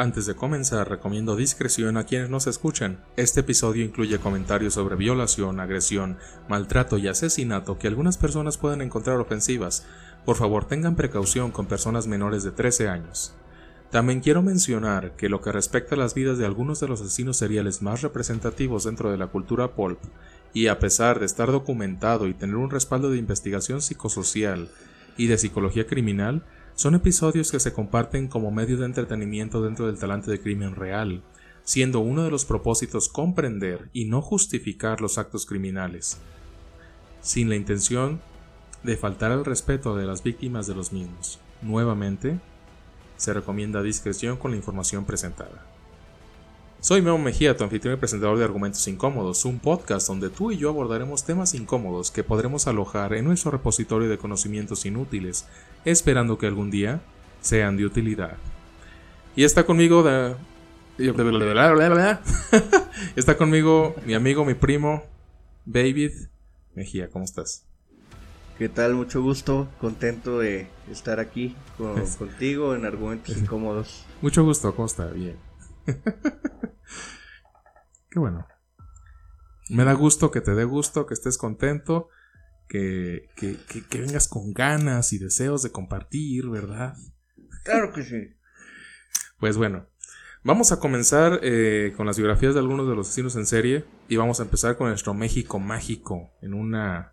Antes de comenzar, recomiendo discreción a quienes nos escuchan. Este episodio incluye comentarios sobre violación, agresión, maltrato y asesinato que algunas personas pueden encontrar ofensivas. Por favor, tengan precaución con personas menores de 13 años. También quiero mencionar que lo que respecta a las vidas de algunos de los asesinos seriales más representativos dentro de la cultura pulp, y a pesar de estar documentado y tener un respaldo de investigación psicosocial y de psicología criminal, son episodios que se comparten como medio de entretenimiento dentro del talante de crimen real, siendo uno de los propósitos comprender y no justificar los actos criminales, sin la intención de faltar al respeto de las víctimas de los mismos. Nuevamente, se recomienda discreción con la información presentada. Soy Memo Mejía, tu anfitrión y presentador de Argumentos Incómodos, un podcast donde tú y yo abordaremos temas incómodos que podremos alojar en nuestro repositorio de conocimientos inútiles, esperando que algún día sean de utilidad. Y está conmigo de... está conmigo mi amigo, mi primo, David Mejía, ¿cómo estás? ¿Qué tal? Mucho gusto, contento de estar aquí contigo en Argumentos Incómodos. Mucho gusto, ¿cómo está? Bien. Qué bueno. Me da gusto que te dé gusto, que estés contento, que, que, vengas con ganas y deseos de compartir, ¿verdad? Claro que sí. Pues bueno, vamos a comenzar eh, con las biografías de algunos de los asesinos en serie y vamos a empezar con nuestro México mágico, en una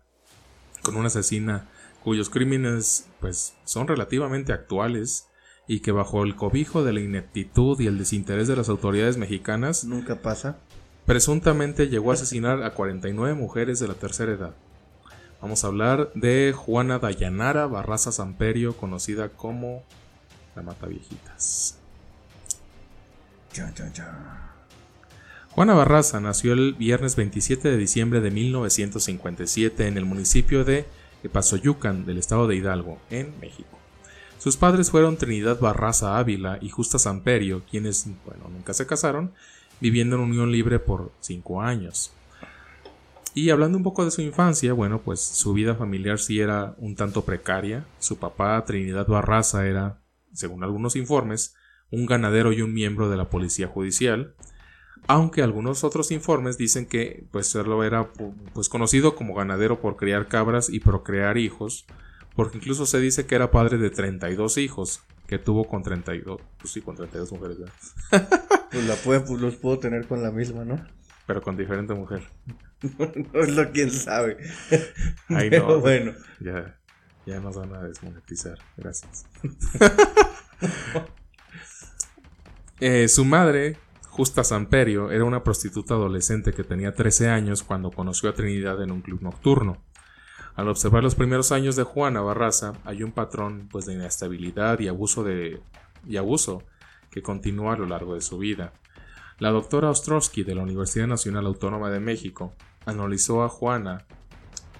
con una asesina cuyos crímenes pues son relativamente actuales y que bajo el cobijo de la ineptitud y el desinterés de las autoridades mexicanas nunca pasa. Presuntamente llegó a asesinar a 49 mujeres de la tercera edad. Vamos a hablar de Juana Dayanara Barraza Samperio, conocida como la Mata Viejitas. Juana Barraza nació el viernes 27 de diciembre de 1957 en el municipio de Pasoyucan del estado de Hidalgo, en México. Sus padres fueron Trinidad Barraza Ávila y Justa Samperio, quienes, bueno, nunca se casaron, viviendo en unión libre por cinco años. Y hablando un poco de su infancia, bueno, pues su vida familiar sí era un tanto precaria. Su papá, Trinidad Barraza, era, según algunos informes, un ganadero y un miembro de la policía judicial. Aunque algunos otros informes dicen que pues lo era pues conocido como ganadero por criar cabras y procrear hijos, porque incluso se dice que era padre de 32 hijos que tuvo con 32, pues sí, con 32 mujeres. pues la puede, pues los puedo tener con la misma, ¿no? Pero con diferente mujer. no es lo quién sabe. Ay, no. bueno. Ya, ya nos van a desmonetizar. Gracias. eh, su madre, Justa Samperio, era una prostituta adolescente que tenía 13 años cuando conoció a Trinidad en un club nocturno. Al observar los primeros años de Juana Barraza, hay un patrón pues, de inestabilidad y abuso, de, y abuso que continúa a lo largo de su vida. La doctora Ostrowski de la Universidad Nacional Autónoma de México analizó a Juana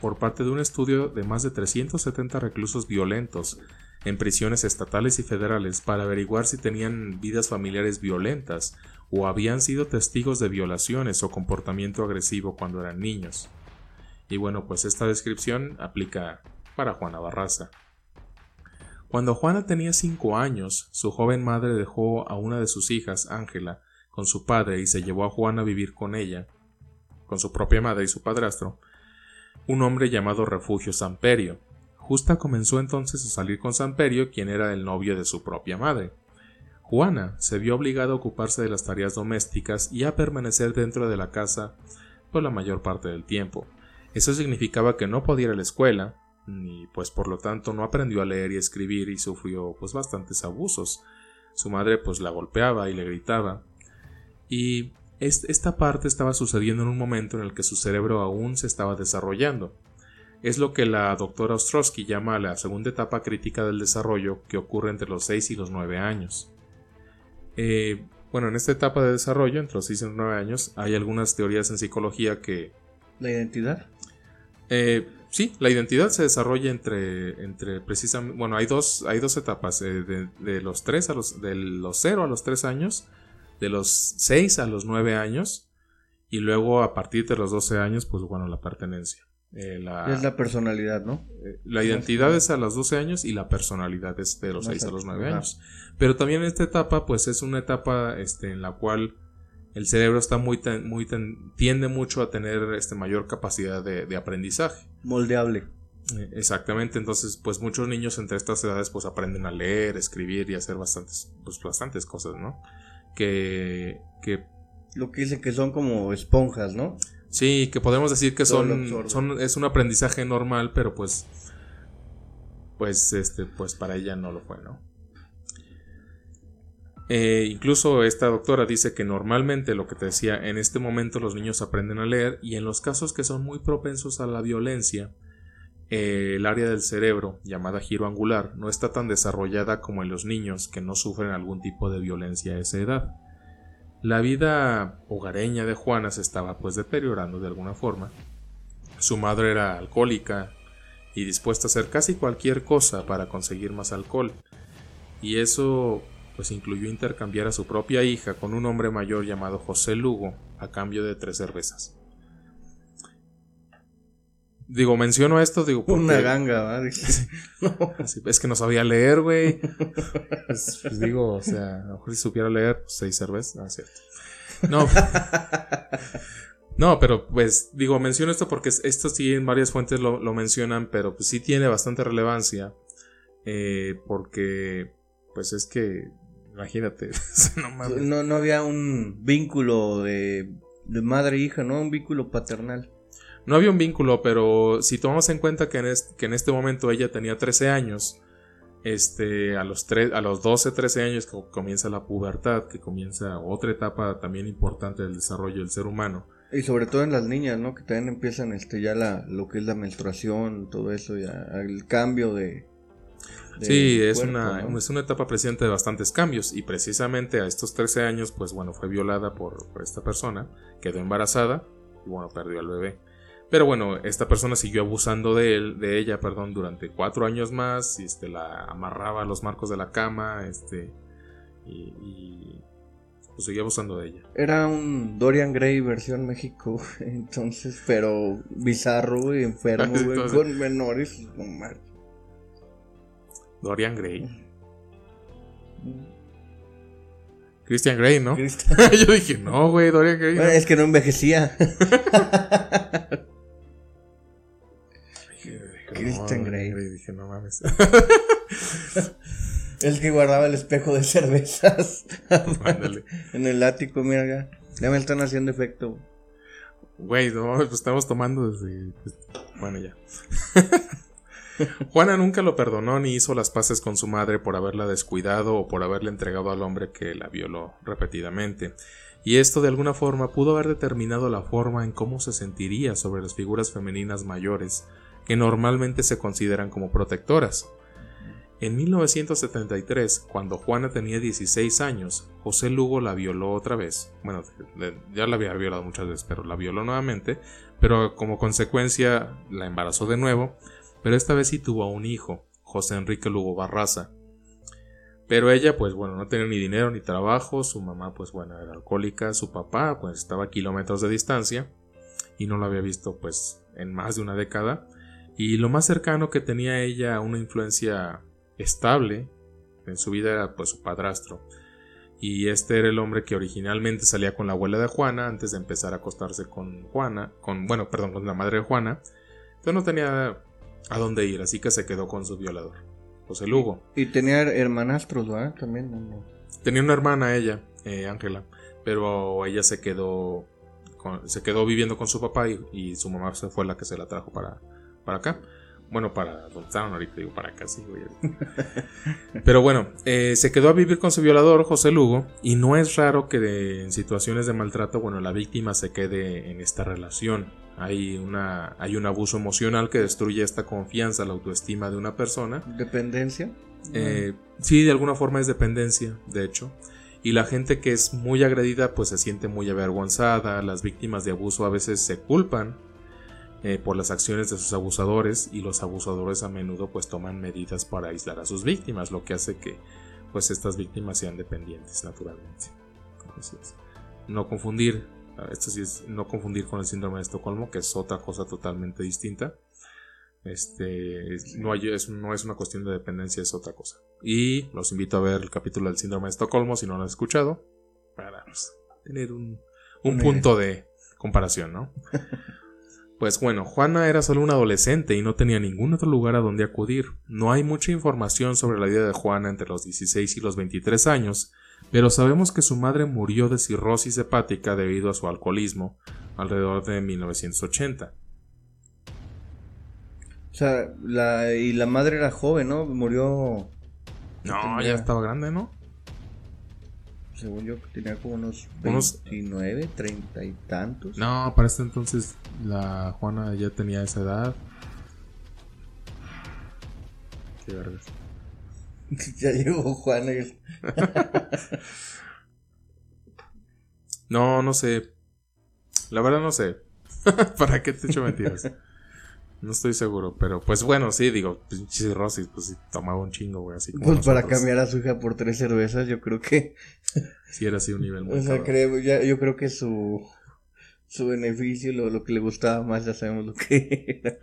por parte de un estudio de más de 370 reclusos violentos en prisiones estatales y federales para averiguar si tenían vidas familiares violentas o habían sido testigos de violaciones o comportamiento agresivo cuando eran niños. Y bueno, pues esta descripción aplica para Juana Barraza. Cuando Juana tenía cinco años, su joven madre dejó a una de sus hijas, Ángela, con su padre y se llevó a Juana a vivir con ella, con su propia madre y su padrastro, un hombre llamado Refugio Samperio. Justa comenzó entonces a salir con Samperio, quien era el novio de su propia madre. Juana se vio obligada a ocuparse de las tareas domésticas y a permanecer dentro de la casa por la mayor parte del tiempo. Eso significaba que no podía ir a la escuela, y pues por lo tanto no aprendió a leer y escribir y sufrió pues bastantes abusos. Su madre pues la golpeaba y le gritaba. Y esta parte estaba sucediendo en un momento en el que su cerebro aún se estaba desarrollando. Es lo que la doctora Ostrowski llama la segunda etapa crítica del desarrollo que ocurre entre los 6 y los 9 años. Eh, bueno, en esta etapa de desarrollo, entre los 6 y los 9 años, hay algunas teorías en psicología que... ¿La identidad? Eh, sí, la identidad se desarrolla entre, entre precisamente, bueno, hay dos, hay dos etapas, eh, de, los 3 a los, de los 0 a los 3 años, de los 6 a los 9 años, y luego a partir de los 12 años, pues bueno, la pertenencia. Eh, es la personalidad, ¿no? Eh, la identidad es a los 12 años y la personalidad es de los 6 a los 9 años. Pero también esta etapa, pues es una etapa este, en la cual el cerebro está muy, muy tiende mucho a tener este, mayor capacidad de, aprendizaje. Moldeable. Eh, exactamente, entonces pues muchos niños entre estas edades pues aprenden a leer, escribir y hacer bastantes, pues, bastantes cosas, ¿no? Que, que... Lo que dicen que son como esponjas, ¿no? Sí, que podemos decir que son, son, es un aprendizaje normal, pero pues, pues, este, pues para ella no lo fue, ¿no? Eh, incluso esta doctora dice que normalmente lo que te decía, en este momento los niños aprenden a leer y en los casos que son muy propensos a la violencia, eh, el área del cerebro, llamada giro angular, no está tan desarrollada como en los niños que no sufren algún tipo de violencia a esa edad. La vida hogareña de Juana se estaba pues deteriorando de alguna forma. Su madre era alcohólica y dispuesta a hacer casi cualquier cosa para conseguir más alcohol. Y eso pues incluyó intercambiar a su propia hija con un hombre mayor llamado José Lugo a cambio de tres cervezas. Digo, menciono esto, digo, porque... Una ganga, ¿vale? es que no sabía leer, güey. Pues, pues, digo, o sea, a lo mejor si supiera leer, pues, seis cervezas, no es cierto. No. no, pero pues, digo, menciono esto porque esto sí en varias fuentes lo, mencionan, pero pues sí tiene bastante relevancia. Eh, porque, pues es que Imagínate. no, no, había un vínculo de, de madre e hija, ¿no? Un vínculo paternal. No había un vínculo, pero si tomamos en cuenta que en, este, que en este momento ella tenía 13 años, este, a, los a los 12, 13 años que comienza la pubertad, que comienza otra etapa también importante del desarrollo del ser humano. Y sobre todo en las niñas, ¿no? Que también empiezan este, ya la, lo que es la menstruación, todo eso, ya el cambio de, Sí, es, una, es una etapa presente de bastantes cambios y precisamente a estos 13 años, pues bueno, fue violada por, esta persona, quedó embarazada y bueno, perdió al bebé. Pero bueno, esta persona siguió abusando de él, de ella, perdón, durante cuatro años más, y este, la amarraba a los marcos de la cama, este, y, y pues, seguía abusando de ella. Era un Dorian Gray versión México, entonces, pero bizarro y enfermo, con menores, no Dorian Gray. Christian Grey, ¿no? Yo dije, no, güey, Dorian Gray. es que no envejecía. Christian Grey. Dije, no mames. el que guardaba el espejo de cervezas. en el ático, mira acá. Ya me están haciendo efecto. Güey, no, pues estamos tomando desde. Bueno, ya. Juana nunca lo perdonó ni hizo las paces con su madre por haberla descuidado o por haberle entregado al hombre que la violó repetidamente. Y esto de alguna forma pudo haber determinado la forma en cómo se sentiría sobre las figuras femeninas mayores, que normalmente se consideran como protectoras. En 1973, cuando Juana tenía 16 años, José Lugo la violó otra vez. Bueno, ya la había violado muchas veces, pero la violó nuevamente, pero como consecuencia la embarazó de nuevo pero esta vez sí tuvo un hijo, José Enrique Lugo Barraza. Pero ella, pues bueno, no tenía ni dinero ni trabajo, su mamá, pues bueno, era alcohólica, su papá, pues estaba a kilómetros de distancia y no lo había visto, pues, en más de una década. Y lo más cercano que tenía ella a una influencia estable en su vida era, pues, su padrastro. Y este era el hombre que originalmente salía con la abuela de Juana antes de empezar a acostarse con Juana, con, bueno, perdón, con la madre de Juana. Entonces no tenía a dónde ir, así que se quedó con su violador, José Lugo. Y tenía hermanastros, ¿verdad? También. Tenía una hermana ella, eh, Ángela, pero ella se quedó se quedó viviendo con su papá y, su mamá se fue la que se la trajo para, para acá. Bueno, para donde estaban ahorita, digo, para acá, sí, Pero bueno, eh, se quedó a vivir con su violador, José Lugo, y no es raro que en situaciones de maltrato, bueno, la víctima se quede en esta relación. Hay, una, hay un abuso emocional que destruye esta confianza, la autoestima de una persona. ¿Dependencia? Eh, sí, de alguna forma es dependencia, de hecho. Y la gente que es muy agredida pues se siente muy avergonzada, las víctimas de abuso a veces se culpan eh, por las acciones de sus abusadores y los abusadores a menudo pues toman medidas para aislar a sus víctimas, lo que hace que pues estas víctimas sean dependientes naturalmente. no confundir Esto sí es no confundir con el síndrome de Estocolmo, que es otra cosa totalmente distinta. Este, no, es, no es una cuestión de dependencia, es otra cosa. Y los invito a ver el capítulo del síndrome de Estocolmo si no lo han escuchado, para pues, tener un, un punto de comparación, ¿no? Pues bueno, Juana era solo una adolescente y no tenía ningún otro lugar a donde acudir. No hay mucha información sobre la vida de Juana entre los 16 y los 23 años, pero sabemos que su madre murió de cirrosis hepática debido a su alcoholismo alrededor de 1980. O sea, la, y la madre era joven, ¿no? Murió... No, ya estaba grande, ¿no? Según yo, tenía como unos 29, 30 y tantos. No, para este entonces la Juana ya tenía esa edad. Qué vergas. ya llegó Juana. no, no sé. La verdad no sé. ¿Para qué te echo mentiras? No estoy seguro, pero pues bueno, sí, digo, pinche Rossi, pues sí, tomaba un chingo, güey, así como Pues para cambiar a su hija por tres cervezas, yo creo que... sí, era así un nivel muy O sea, creo, ya, yo creo que su, su beneficio, lo, lo que le gustaba más, ya sabemos lo que era.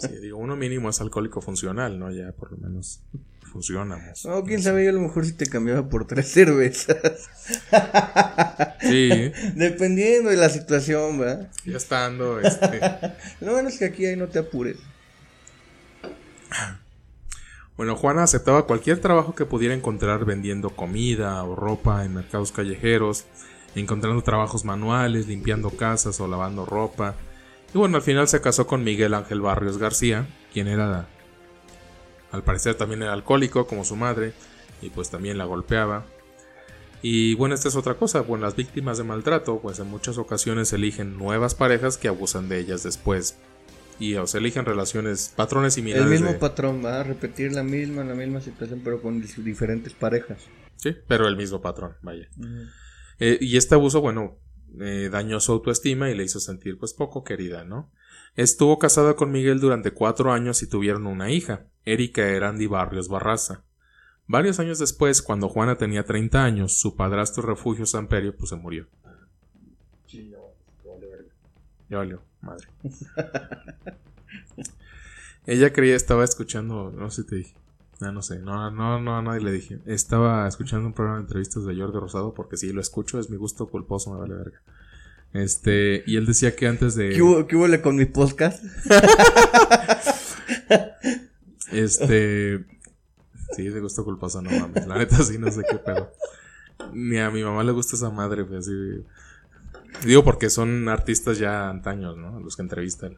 Sí, digo, uno mínimo es alcohólico funcional, ¿no? Ya por lo menos funciona. No, quién sabe, yo a lo mejor si te cambiaba por tres cervezas. Sí. Dependiendo de la situación, ¿verdad? Ya estando, este. Lo bueno es que aquí ahí no te apures. Bueno, Juana aceptaba cualquier trabajo que pudiera encontrar vendiendo comida o ropa en mercados callejeros, encontrando trabajos manuales, limpiando casas o lavando ropa. Y bueno, al final se casó con Miguel Ángel Barrios García, quien era, al parecer también era alcohólico como su madre, y pues también la golpeaba. Y bueno, esta es otra cosa, bueno, las víctimas de maltrato, pues en muchas ocasiones eligen nuevas parejas que abusan de ellas después. Y o se eligen relaciones, patrones similares. El mismo patrón va a repetir la misma, la misma situación, pero con diferentes parejas. Sí, pero el mismo patrón, vaya. Eh, y este abuso, bueno, eh, dañó su autoestima y le hizo sentir pues poco querida, ¿no? Estuvo casada con Miguel durante cuatro años y tuvieron una hija, Erika Erandi Barrios Barraza. Varios años después, cuando Juana tenía 30 años, su padrastro Refugio Samperio pues se murió. Sí, ya, ya valió, madre. Ella creía, estaba escuchando, no sé si te dije, no, no sé, no, no, no, a nadie le dije. Estaba escuchando un programa de entrevistas de Jordi Rosado porque sí, lo escucho, es mi gusto culposo, me vale verga. Este, y él decía que antes de... ¿Qué hubo, qué hubo con mi podcast? este... Sí, de gusto culposo, no mames. La neta sí, no sé qué pedo. Ni a mi mamá le gusta esa madre, pues así... Digo porque son artistas ya antaños, ¿no? Los que entrevistan.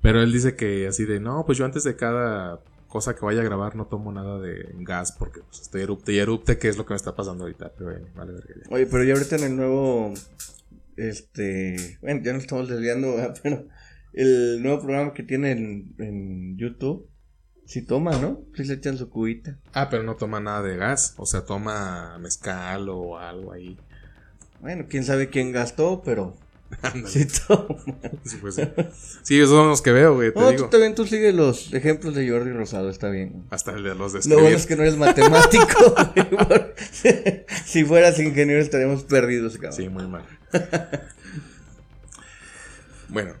Pero él dice que así de, no, pues yo antes de cada cosa que vaya a grabar no tomo nada de gas porque pues, estoy erupte y erupte, que es lo que me está pasando ahorita. Pero, vale, Oye, pero ya ahorita en el nuevo, este, bueno, ya nos estamos desviando, pero el nuevo programa que tiene en, YouTube, si toma, ¿no? Si le echan su cubita. Ah, pero no toma nada de gas, o sea, toma mezcal o algo ahí. Bueno, quién sabe quién gastó, pero Sí, sí, pues, sí. esos son los que veo, güey. no, tú también tú sigues los ejemplos de Jordi Rosado, está bien. Hasta el de los de Lo bueno es que no eres matemático. si fueras ingeniero estaríamos perdidos, cabrón. Sí, muy mal. bueno,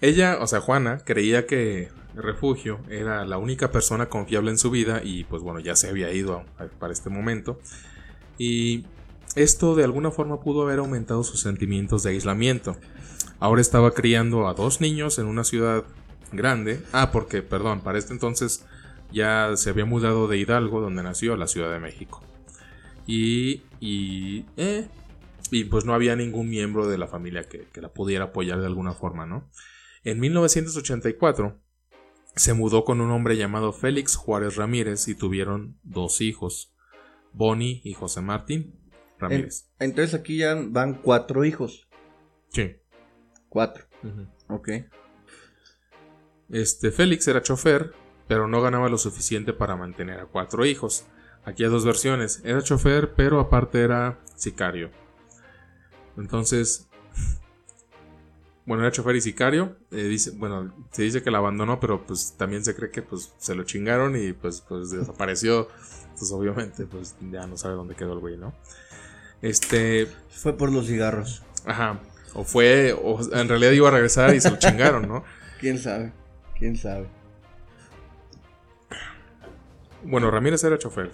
ella, o sea, Juana, creía que Refugio era la única persona confiable en su vida y pues bueno, ya se había ido para este momento. Y esto de alguna forma pudo haber aumentado sus sentimientos de aislamiento. Ahora estaba criando a dos niños en una ciudad grande. Ah, porque, perdón, para este entonces ya se había mudado de Hidalgo, donde nació, a la Ciudad de México. Y, y, eh, y pues no había ningún miembro de la familia que, que la pudiera apoyar de alguna forma, ¿no? En 1984 se mudó con un hombre llamado Félix Juárez Ramírez y tuvieron dos hijos, Bonnie y José Martín entonces aquí ya van cuatro hijos. Sí. Cuatro. Ok. Este, Félix era chofer, pero no ganaba lo suficiente para mantener a cuatro hijos. Aquí hay dos versiones. Era chofer, pero aparte era sicario. Entonces, bueno, era chofer y sicario. Eh, dice, bueno, se dice que la abandonó, pero pues también se cree que pues se lo chingaron y pues, pues desapareció. Entonces, obviamente, pues ya no sabe dónde quedó el güey, ¿no? Este. Fue por los cigarros. Ajá. O fue, o en realidad iba a regresar y se lo chingaron, ¿no? ¿Quién sabe? ¿Quién sabe? Bueno, Ramírez era chofer.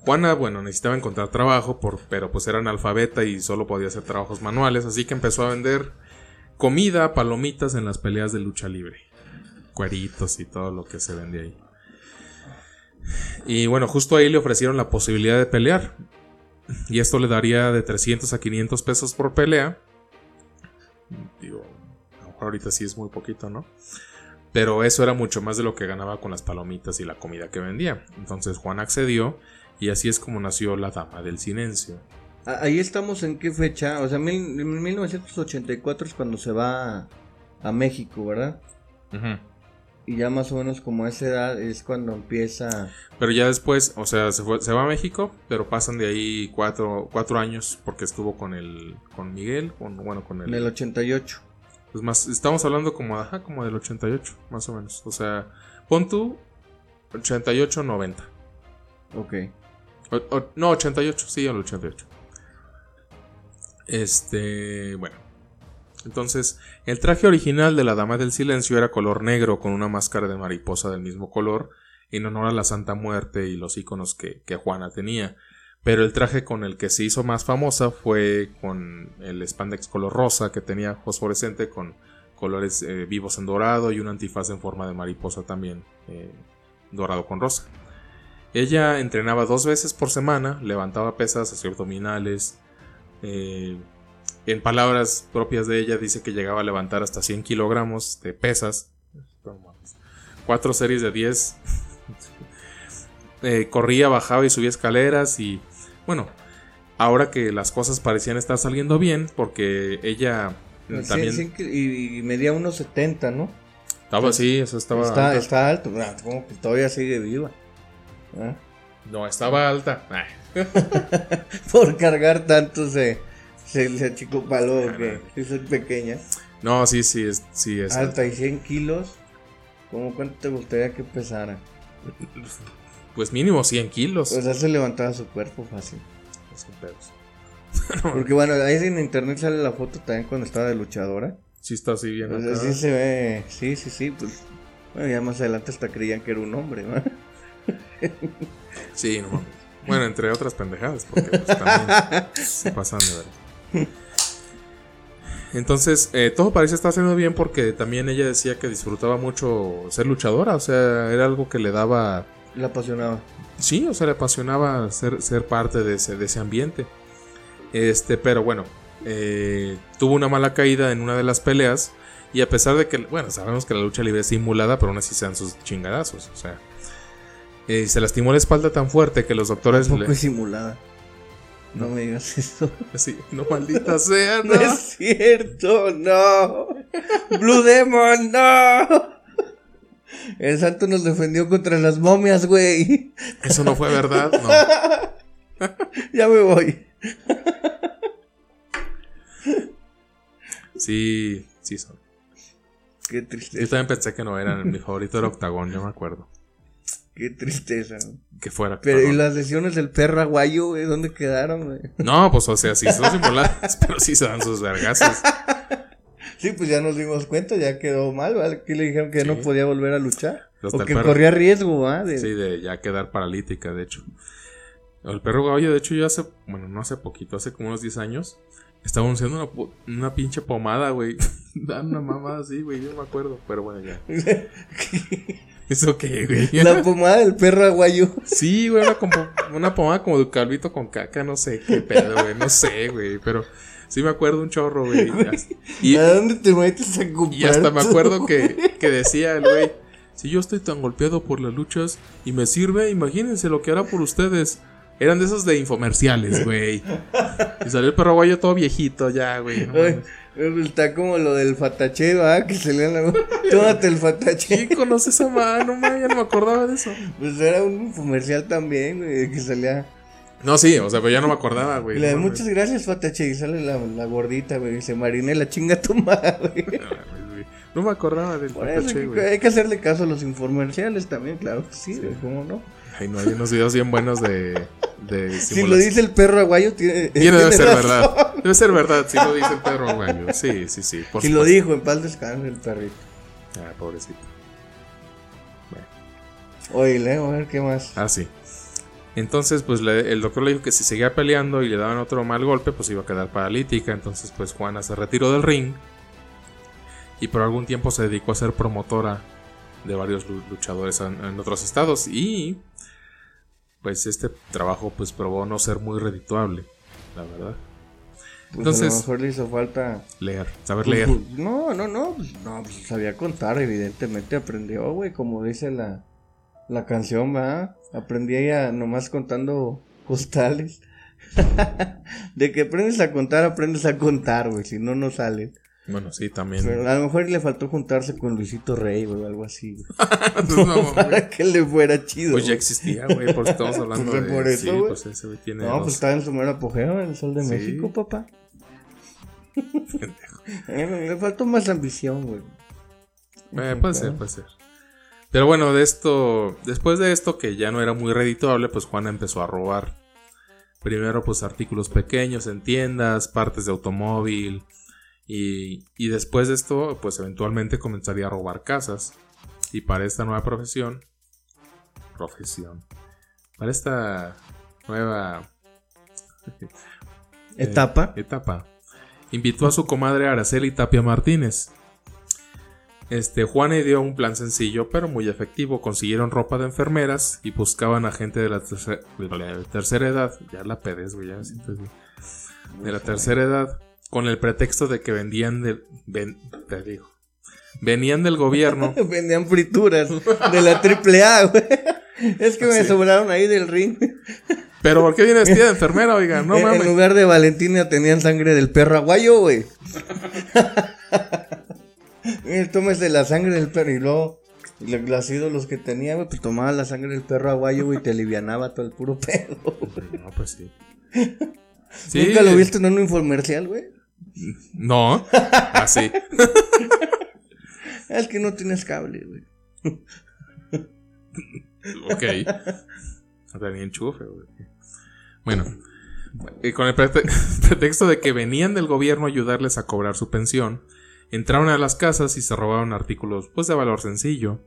Juana, bueno, necesitaba encontrar trabajo, por, pero pues era analfabeta y solo podía hacer trabajos manuales, así que empezó a vender comida, palomitas en las peleas de lucha libre. Cueritos y todo lo que se vendía ahí. Y bueno, justo ahí le ofrecieron la posibilidad de pelear. Y esto le daría de 300 a 500 pesos por pelea. Digo, a lo mejor ahorita sí es muy poquito, ¿no? Pero eso era mucho más de lo que ganaba con las palomitas y la comida que vendía. Entonces Juan accedió y así es como nació la Dama del Silencio. Ahí estamos en qué fecha, o sea, mil, 1984 es cuando se va a, México, ¿verdad? Y ya más o menos como a esa edad es cuando empieza... Pero ya después, o sea, se, fue, se va a México, pero pasan de ahí cuatro, cuatro años porque estuvo con el con Miguel, con, bueno, con el... En el 88. Pues más, estamos hablando como, ajá, como del 88, más o menos. O sea, pon tú 88, 90. Ok. no, 88, sí, el 88. Este, bueno. Entonces, el traje original de la Dama del Silencio era color negro con una máscara de mariposa del mismo color, en honor a la Santa Muerte y los iconos que, que Juana tenía. Pero el traje con el que se hizo más famosa fue con el spandex color rosa que tenía fosforescente con colores eh, vivos en dorado y un antifaz en forma de mariposa también eh, dorado con rosa. Ella entrenaba dos veces por semana, levantaba pesas, hacía abdominales. Eh, en palabras propias de ella dice que llegaba a levantar hasta 100 kilogramos de pesas. Cuatro series de 10. corría, bajaba y subía escaleras y bueno, ahora que las cosas parecían estar saliendo bien, porque ella también... y, medía unos 70, ¿no? Estaba así, eso estaba... Está, está alto, como que todavía sigue viva. ¿Ah? No, estaba alta. Por cargar tanto se, se, achicó palo que es pequeña. No, sí, sí, es, sí es alta. y 100 kilos. ¿Cómo cuánto te gustaría que pesara? pues mínimo 100 kilos. Pues se levantaba su cuerpo fácil. Porque bueno, ahí en internet sale la foto también cuando estaba de luchadora. Sí está así bien. Pues así se ve, sí, sí, sí, pues bueno, ya más adelante hasta creían que era un hombre, ¿no? sí, no Bueno, entre otras pendejadas, porque pues, también se pasan de verdad. Entonces, eh, todo parece estar haciendo bien porque también ella decía que disfrutaba mucho ser luchadora, o sea, era algo que le daba le apasionaba. Sí, o sea, le apasionaba ser, ser parte de ese, de ese ambiente. Este, pero bueno, eh, tuvo una mala caída en una de las peleas. Y a pesar de que, bueno, sabemos que la lucha libre es simulada, pero aún así sean sus chingadazos. O sea, eh, se lastimó la espalda tan fuerte que los doctores. Tampoco es simulada. No me digas eso. Sí, no maldita sea, no. no es cierto, no. Blue Demon, no. El santo nos defendió contra las momias, güey. Eso no fue verdad, no. ya me voy. Sí, sí son. Qué tristeza. Yo también pensé que no eran. Mi favorito era Octagón, yo me acuerdo. Qué tristeza. Que fuera. Pero ¿y las lesiones del perro aguayo, güey? ¿Dónde quedaron, güey? No, pues o sea, sí son simuladas, pero sí se dan sus vergazos. Sí, pues ya nos dimos cuenta, ya quedó mal, ¿vale? Que le dijeron que no podía volver a luchar. o que corría riesgo, ¿ah? Sí, de ya quedar paralítica, de hecho. El perro caballo, de hecho, yo hace, bueno, no hace poquito, hace como unos 10 años, estaba anunciando una, una pinche pomada, güey. Dan una mamada así, güey, yo me acuerdo, pero bueno, ya. ¿Eso qué, güey? La pomada del perro aguayo. Sí, güey, una, una pomada como de calvito con caca, no sé qué pedo, güey, no sé, güey, pero Sí me acuerdo un chorro, güey. Y, ¿A dónde te metes a comprar? Y hasta me acuerdo que, que decía el güey, si yo estoy tan golpeado por las luchas y me sirve, imagínense lo que hará por ustedes. Eran de esos de infomerciales, güey. Y salió el perro guayo todo viejito ya, güey. Está como lo del fatache, ¿ah? Que se le la... Tómate el fatache. ¿Quién conoce esa mano, man? Ya no me acordaba de eso. Pues era un infomercial también, güey, que salía... No, sí, o sea, pero ya no me acordaba, güey. muchas gracias, Fatache. Y sale la, la gordita, güey. Y se marine la chinga tu madre. No me acordaba del Fatache, güey. Hay que hacerle caso a los infomerciales también, claro que sí, güey. ¿Cómo no? Ay, no, hay unos videos bien buenos de, de Si lo dice el perro aguayo, tiene, Tiene- debe tiene ser razón. verdad. Debe ser verdad, si lo dice el perro aguayo. Sí, sí, sí. Por Si lo dijo, en paz descanse el perrito. Ah, pobrecito. Oye, Leo, a ver qué más. Ah, sí. Entonces, pues le- el doctor le dijo que si seguía peleando y le daban otro mal golpe, pues iba a quedar paralítica. Entonces, pues Juana se retiró del ring y por algún tiempo se dedicó a ser promotora de varios lu- luchadores en, en otros estados y pues este trabajo pues probó no ser muy redituable, la verdad. Pues entonces- a lo mejor le hizo falta. Leer, saber Pues, leer. pues, no, no, no. Pues, no, pues sabía contar, evidentemente aprendió, güey, como dice la, la canción, va. Aprendí ella nomás contando costales. De que aprendes a contar, aprendes a contar, güey, si no, no sale. Bueno, sí, también. Pero a lo mejor le faltó juntarse con Luisito Rey, güey, o algo así. Pues, no, güey. Para que le fuera chido. Pues ya existía, güey, porque estamos hablando Pues, de... por eso, sí, pues ese güey tiene No, dos- pues estaba en su mero apogeo, en el Sol de Sí. México, papá. Eh, Le faltó más ambición, güey. Eh, puede ser, puede ser. Pero bueno, de esto, después de esto que ya no era muy redituable, pues Juana empezó a robar. Primero pues artículos pequeños en tiendas, partes de automóvil y, y después de esto pues eventualmente comenzaría a robar casas. Y para esta nueva profesión, profesión, para esta nueva Etapa. etapa, invitó a su comadre Araceli Tapia Martínez. Este, Juana dio un plan sencillo pero muy efectivo. Consiguieron ropa de enfermeras y buscaban a gente de la, terce- de la tercera edad. Ya la pedes, güey, ya me siento así. De la tercera edad. Con el pretexto de que vendían del. ven- te digo. Venían del gobierno. Vendían frituras de la triple A, güey. Es que me Sí. sobraron ahí del ring. Pero ¿por qué viene vestida de enfermera, oiga? No en, en mames. lugar de Valentina tenían sangre del perro aguayo, güey. Tómese la sangre del perro y luego lo- los ídolos que tenía, güey, pues tomaba la sangre del perro aguayo, güey, y te alivianaba todo el puro pedo. No, pues sí. Sí. ¿Nunca lo viste en un infomercial, güey? No. Así. Es que no tienes cable, güey. Ok. Tenía enchufe, güey. Bueno, y con el prete- pretexto de que venían del gobierno a ayudarles a cobrar su pensión, entraron a las casas y se robaron artículos pues de valor sencillo.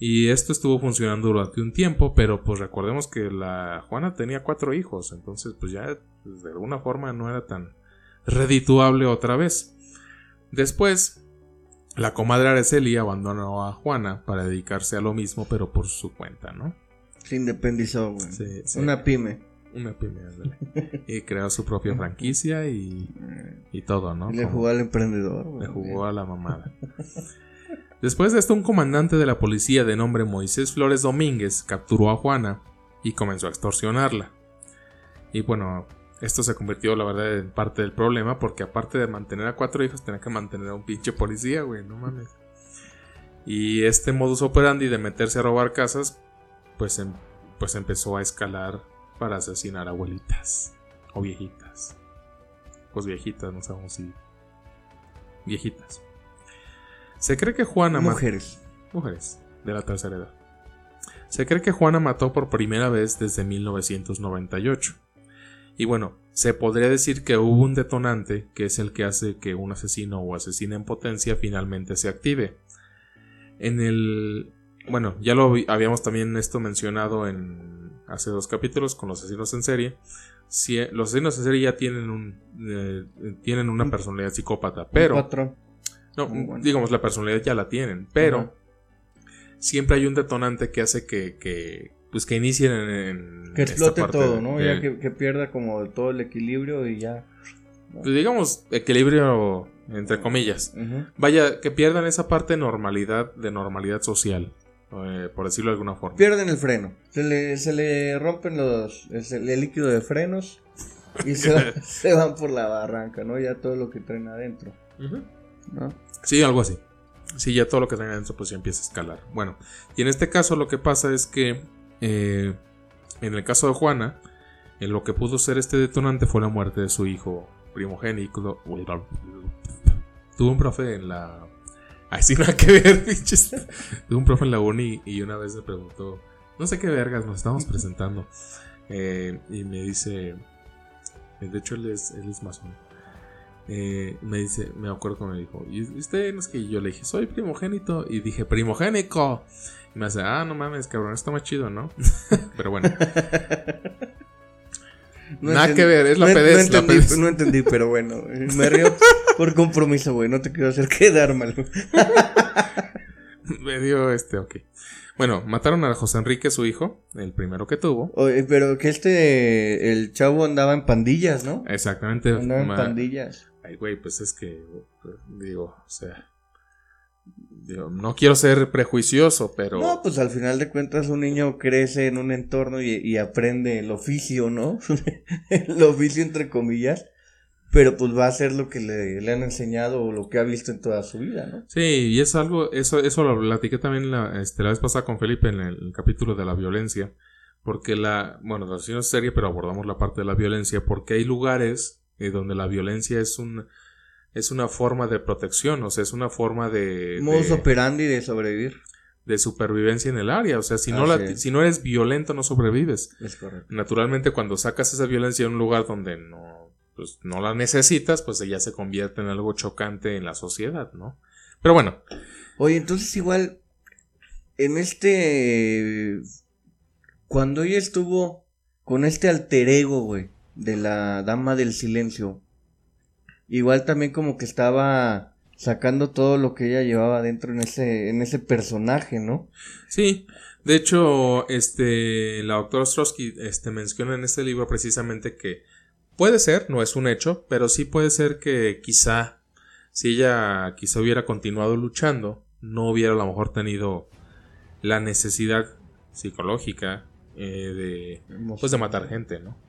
Y esto estuvo funcionando durante un tiempo, pero pues recordemos que la Juana tenía cuatro hijos, entonces pues ya pues, de alguna forma no era tan redituable otra vez. Después, la comadre Araceli abandonó a Juana para dedicarse a lo mismo, pero por su cuenta, ¿no? Se independizó, güey. Sí, sí. Una pyme. Una pyme, ándale. Y creó su propia franquicia y, y todo, ¿no? Y le Como- jugó al emprendedor, güey. le jugó a la mamada. Después de esto, un comandante de la policía de nombre Moisés Flores Domínguez capturó a Juana y comenzó a extorsionarla. Y bueno, esto se convirtió, la verdad, en parte del problema, porque aparte de mantener a cuatro hijos, tenía que mantener a un pinche policía, güey, no mames. Y este modus operandi de meterse a robar casas, pues, em- pues empezó a escalar para asesinar abuelitas o viejitas. Pues viejitas, no sabemos si. Viejitas. Se cree que Juana Mujeres. mujeres de la tercera edad. Se cree que Juana mató por primera vez desde 1998. Y bueno, se podría decir que hubo un detonante que es el que hace que un asesino o asesina en potencia finalmente se active. En el... Bueno, ya lo habíamos también esto mencionado en hace dos capítulos con los asesinos en serie. Si, los asesinos en serie ya tienen un eh, tienen una personalidad psicópata, pero Un no, bueno. digamos, la personalidad ya la tienen, pero siempre hay un detonante que hace que, que, pues que inicien en, Que esta explote parte todo, ¿no? Ya que, que pierda como todo el equilibrio y ya. pues, digamos, equilibrio entre comillas. Vaya, que pierdan esa parte de normalidad, de normalidad social, eh, por decirlo de alguna forma. Pierden el freno. Se le, se le rompen los el, el líquido de frenos y se, va- se van por la barranca, ¿no? Ya todo lo que traen adentro. ¿no? Sí, algo así. Sí, ya todo lo que tenga adentro pues ya empieza a escalar. Bueno, y en este caso lo que pasa es que eh, en el caso de Juana, en lo que pudo ser este detonante fue la muerte de su hijo primogénito. Tuve un profe en la... Ay, sí, nada que ver, pinches. Tuve un profe en la uni y una vez me preguntó, no sé qué vergas nos estamos presentando. Eh, y me dice, de hecho él es, él es. Eh, me dice, me acuerdo cuando me dijo, ¿y usted no es que yo le dije, soy primogénito? Y dije, primogénico. Y me hace, ah, no mames, cabrón, está más chido, ¿no? Pero bueno. Nada que ver, es la no, no entendí, pero bueno, me río por compromiso, güey, no te quiero hacer quedar mal. me dio este, ok. Bueno, mataron a José Enrique, su hijo, el primero que tuvo. pero que este, el chavo andaba en pandillas, ¿no? Exactamente. Andaba en pandillas. Ay, güey, pues es que, digo, o sea, no quiero ser prejuicioso, pero... No, pues al final de cuentas un niño crece en un entorno y, aprende el oficio, ¿no? el oficio entre comillas, pero pues va a ser lo que le, han enseñado o lo que ha visto en toda su vida, ¿no? Sí, y es algo, eso, eso lo platiqué también la, este, la vez pasada con Felipe en el, capítulo de la violencia, porque la, bueno, la sesión es seria, pero abordamos la parte de la violencia, porque hay lugares eh, donde la violencia es un es una forma de protección, o sea, es una forma de... Modus operandi de sobrevivir. De supervivencia en el área, o sea, si no, la, si no eres violento no sobrevives. Es correcto. Naturalmente cuando sacas esa violencia en un lugar donde no, pues, no la necesitas, pues ella se convierte en algo chocante en la sociedad, ¿no? Pero bueno. Oye, entonces igual, en este... Cuando ella estuvo con este alter ego, güey, de la Dama del Silencio, igual también como que estaba sacando todo lo que ella llevaba dentro en ese, en ese personaje, ¿no? Sí, de hecho, este, la doctora Ostrowski, este, menciona en este libro precisamente que puede ser, no es un hecho, pero sí puede ser que quizá, si ella quizá hubiera continuado luchando, no hubiera a lo mejor tenido la necesidad psicológica eh, de, pues de matar gente, ¿no?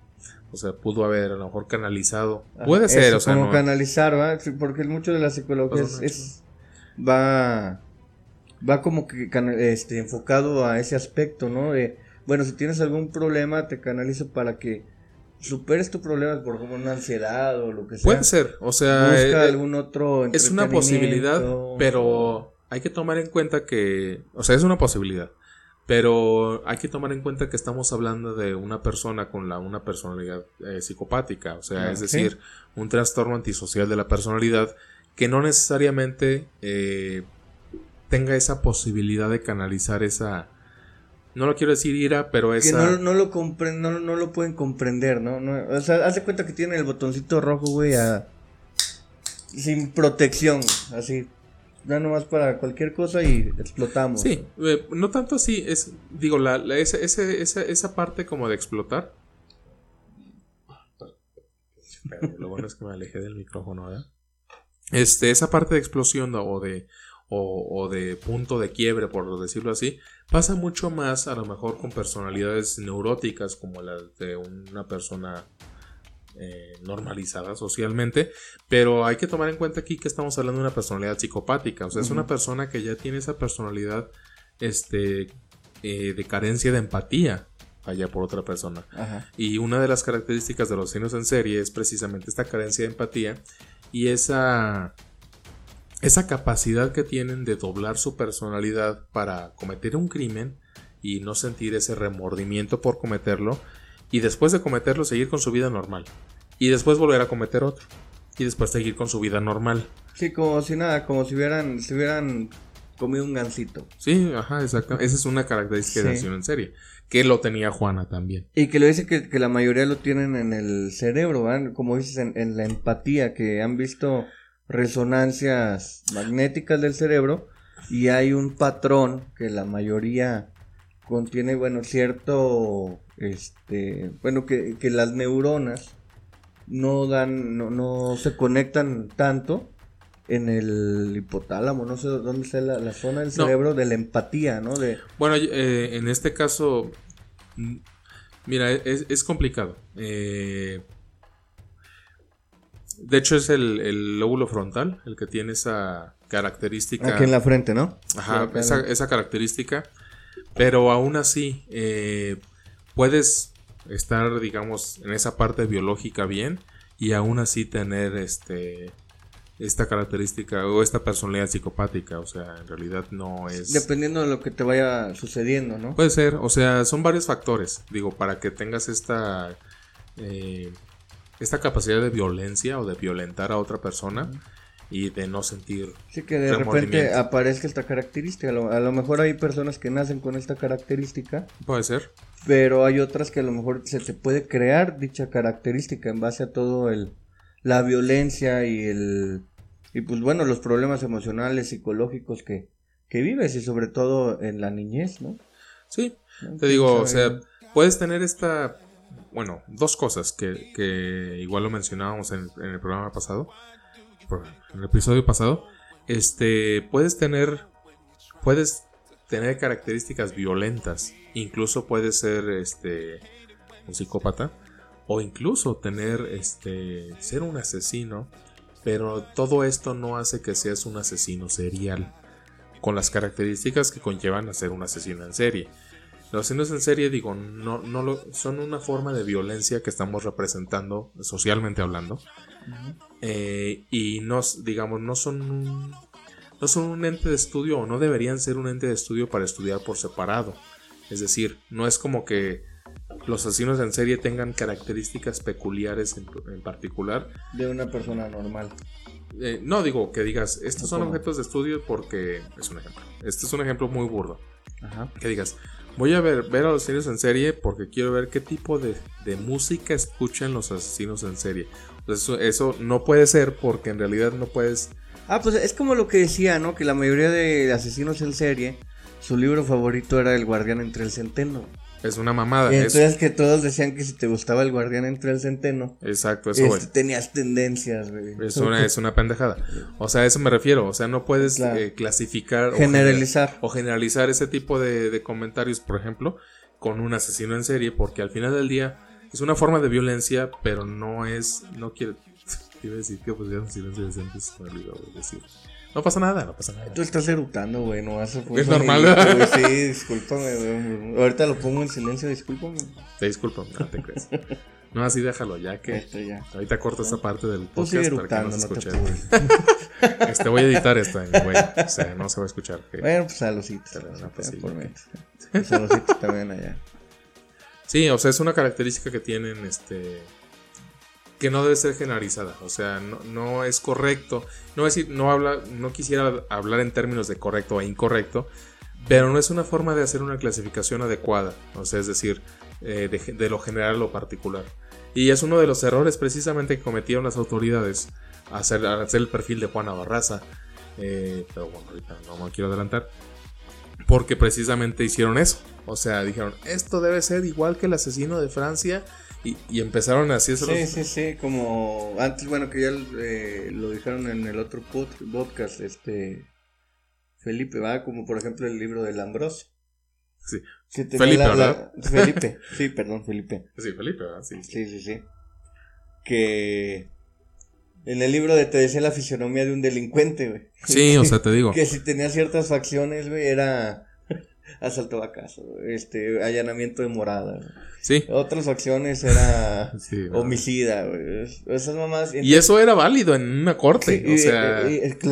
O sea, pudo haber a lo mejor canalizado. Puede ser, o sea. Como canalizar, ¿va? Porque mucho de la psicología es, va. Va como que este, enfocado a ese aspecto, ¿no? De, bueno, si tienes algún problema, te canalizo para que superes tu problema, por ejemplo, una ansiedad o lo que sea. Puede ser, o sea. Busca eh, algún otro. Es una posibilidad, pero hay que tomar en cuenta que. O sea, es una posibilidad. Pero hay que tomar en cuenta que estamos hablando de una persona con la, una personalidad eh, psicopática, o sea, es decir, un trastorno antisocial de la personalidad que no necesariamente eh, tenga esa posibilidad de canalizar esa, no lo quiero decir ira, pero esa... Que no, no lo no, no, lo pueden comprender, ¿no? ¿no? O sea, hace cuenta que tiene el botoncito rojo, güey, a... sin protección, así ya nomás para cualquier cosa y explotamos. Sí, eh, no tanto así, es, digo, la, esa, esa, esa, parte como de explotar. lo bueno es que me alejé del micrófono, ¿verdad? Este, esa parte de explosión o de, o, o, de punto de quiebre, por decirlo así, pasa mucho más a lo mejor con personalidades neuróticas como la de una persona eh, normalizada socialmente, pero hay que tomar en cuenta aquí que estamos hablando de una personalidad psicopática, o sea, es una persona que ya tiene esa personalidad este, eh, de carencia de empatía allá por otra persona. Y una de las características de los signos en serie es precisamente esta carencia de empatía y esa, esa capacidad que tienen de doblar su personalidad para cometer un crimen y no sentir ese remordimiento por cometerlo y después de cometerlo seguir con su vida normal. Y después volver a cometer otro. Y después seguir con su vida normal. Sí, como si nada, como si hubieran, si hubieran comido un gansito. Sí, ajá, exacto. Esa es una característica de acción en serie. Que lo tenía Juana también. Y que lo dice que, que la mayoría lo tienen en el cerebro, ¿verdad? Como dices, en, en la empatía, que han visto resonancias magnéticas del cerebro y hay un patrón que la mayoría contiene, bueno, cierto este, bueno, que, las neuronas no dan, no, no se conectan tanto en el hipotálamo, no sé dónde está la, zona del cerebro de la empatía, ¿no? De... Bueno, eh, en este caso, mm, mira, es, complicado. Eh, de hecho, es el, lóbulo frontal el que tiene esa característica. Aquí en la frente, ¿no? Ajá, esa, esa, característica. Pero aún así, eh, puedes estar, digamos, en esa parte biológica bien y aún así tener este esta característica o esta personalidad psicopática. O sea, en realidad no es... Dependiendo de lo que te vaya sucediendo, ¿no? Puede ser, o sea, son varios factores, digo, para que tengas esta... Eh, esta capacidad de violencia o de violentar a otra persona y de no sentir. Sí, que de repente aparezca esta característica. A lo, mejor hay personas que nacen con esta característica. Puede ser. Pero hay otras que a lo mejor se te puede crear dicha característica en base a todo el la violencia y el y pues bueno los problemas emocionales psicológicos que, que vives y sobre todo en la niñez, ¿no? Sí, te digo, o sea, puedes tener esta bueno, dos cosas que, que igual lo mencionábamos en, el programa pasado, en el episodio pasado, este, puedes tener, puedes tener características violentas, incluso puedes ser, este, un psicópata, o incluso tener, este, ser un asesino, pero todo esto no hace que seas un asesino serial, con las características que conllevan a ser un asesino en serie. Los asesinos en serie, digo, no, no lo, son una forma de violencia que estamos representando, socialmente hablando. Eh, y no, digamos, no son un, no son un ente de estudio o no deberían ser un ente de estudio para estudiar por separado. Es decir, no es como que los asesinos en serie tengan características peculiares en, particular. De una persona normal. Eh, no digo que digas, estos son objetos de estudio porque es un ejemplo. Este es un ejemplo muy burdo. Ajá. Que digas, Voy a ver, ver a los asesinos en serie porque quiero ver qué tipo de, música escuchan los asesinos en serie. eso, eso, no puede ser porque en realidad no puedes... Ah, pues es como lo que decía, ¿no? Que la mayoría de asesinos en serie, su libro favorito era El guardián entre el centeno. Es una mamada. Y entonces que todos decían que si te gustaba el guardián entre el centeno. Exacto, eso este, Tenías tendencias, güey. Es una, es una pendejada. O sea, a eso me refiero. O sea, no puedes eh, clasificar. Generalizar. O, generalizar ese tipo de, comentarios, por ejemplo, con un asesino en serie, porque al final del día es una forma de violencia, pero no es. No quiere. Iba a decir que pues ya un silencio decente, se me olvidó decir. No pasa nada, no pasa nada. Tú estás erutando, güey, no vas a Es normal, Sí, discúlpame, güey. Ahorita lo pongo en silencio, discúlpame. Te disculpo, no te crees. No, así déjalo, ya que. Este, ya. Ahorita corto esta parte del podcast para que no se escuche. este, voy a editar esto, güey. O sea, no se va a escuchar. Bueno, pues saludcita. No, pues, sí, saludcita también allá. Sí, o sea, es una característica que tienen este que no debe ser generalizada, o sea, no, es correcto, no no habla, no quisiera hablar en términos de correcto e incorrecto, pero no es una forma de hacer una clasificación adecuada, o sea, es decir, eh, de, lo general a lo particular. Y es uno de los errores precisamente que cometieron las autoridades al hacer, hacer el perfil de Juana Barraza, eh, pero bueno, ahorita no me quiero adelantar, porque precisamente hicieron eso, o sea, dijeron, esto debe ser igual que el asesino de Francia, y, empezaron así eso. Sí, sí, sí, como antes, bueno, que ya eh, lo dijeron en el otro podcast, este, Felipe, va, como por ejemplo el libro de Lambros. Sí. Felipe, ¿verdad? Felipe, sí, perdón, Felipe. Sí, Felipe, ¿verdad? Sí. Sí, sí, sí. Que en el libro de te decía la fisionomía de un delincuente, güey. Sí, o sea, te digo. que si tenía ciertas facciones, güey, era asalto a casa, este, allanamiento de morada. Sí. Otras acciones era homicida, Esas mamás. Y, eso era válido en una corte, o sea.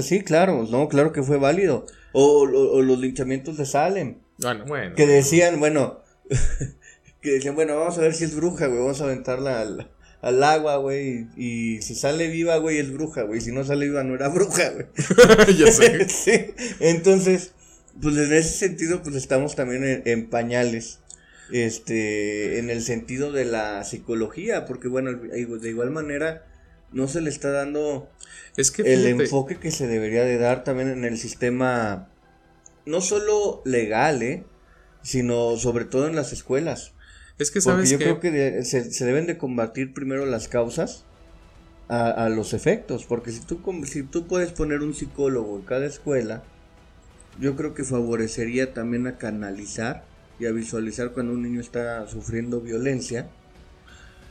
sí, claro, no, claro que fue válido. O, los linchamientos de Salem. Bueno, bueno. Que decían, bueno, que decían, bueno, vamos a ver si es bruja, güey, vamos a aventarla al, al agua, güey, y, si sale viva, güey, es bruja, güey, si no sale viva no era bruja, güey. ya sé. sí, entonces, pues en ese sentido, pues estamos también en pañales este, en el sentido de la psicología, porque bueno, de igual manera no se le está dando es que el enfoque que se debería de dar también en el sistema, no solo legal, ¿eh? sino sobre todo en las escuelas. Es que sabes Porque yo creo que se, deben de combatir primero las causas a, a, los efectos, porque si tú, si tú puedes poner un psicólogo en cada escuela, yo creo que favorecería también a canalizar y a visualizar cuando un niño está sufriendo violencia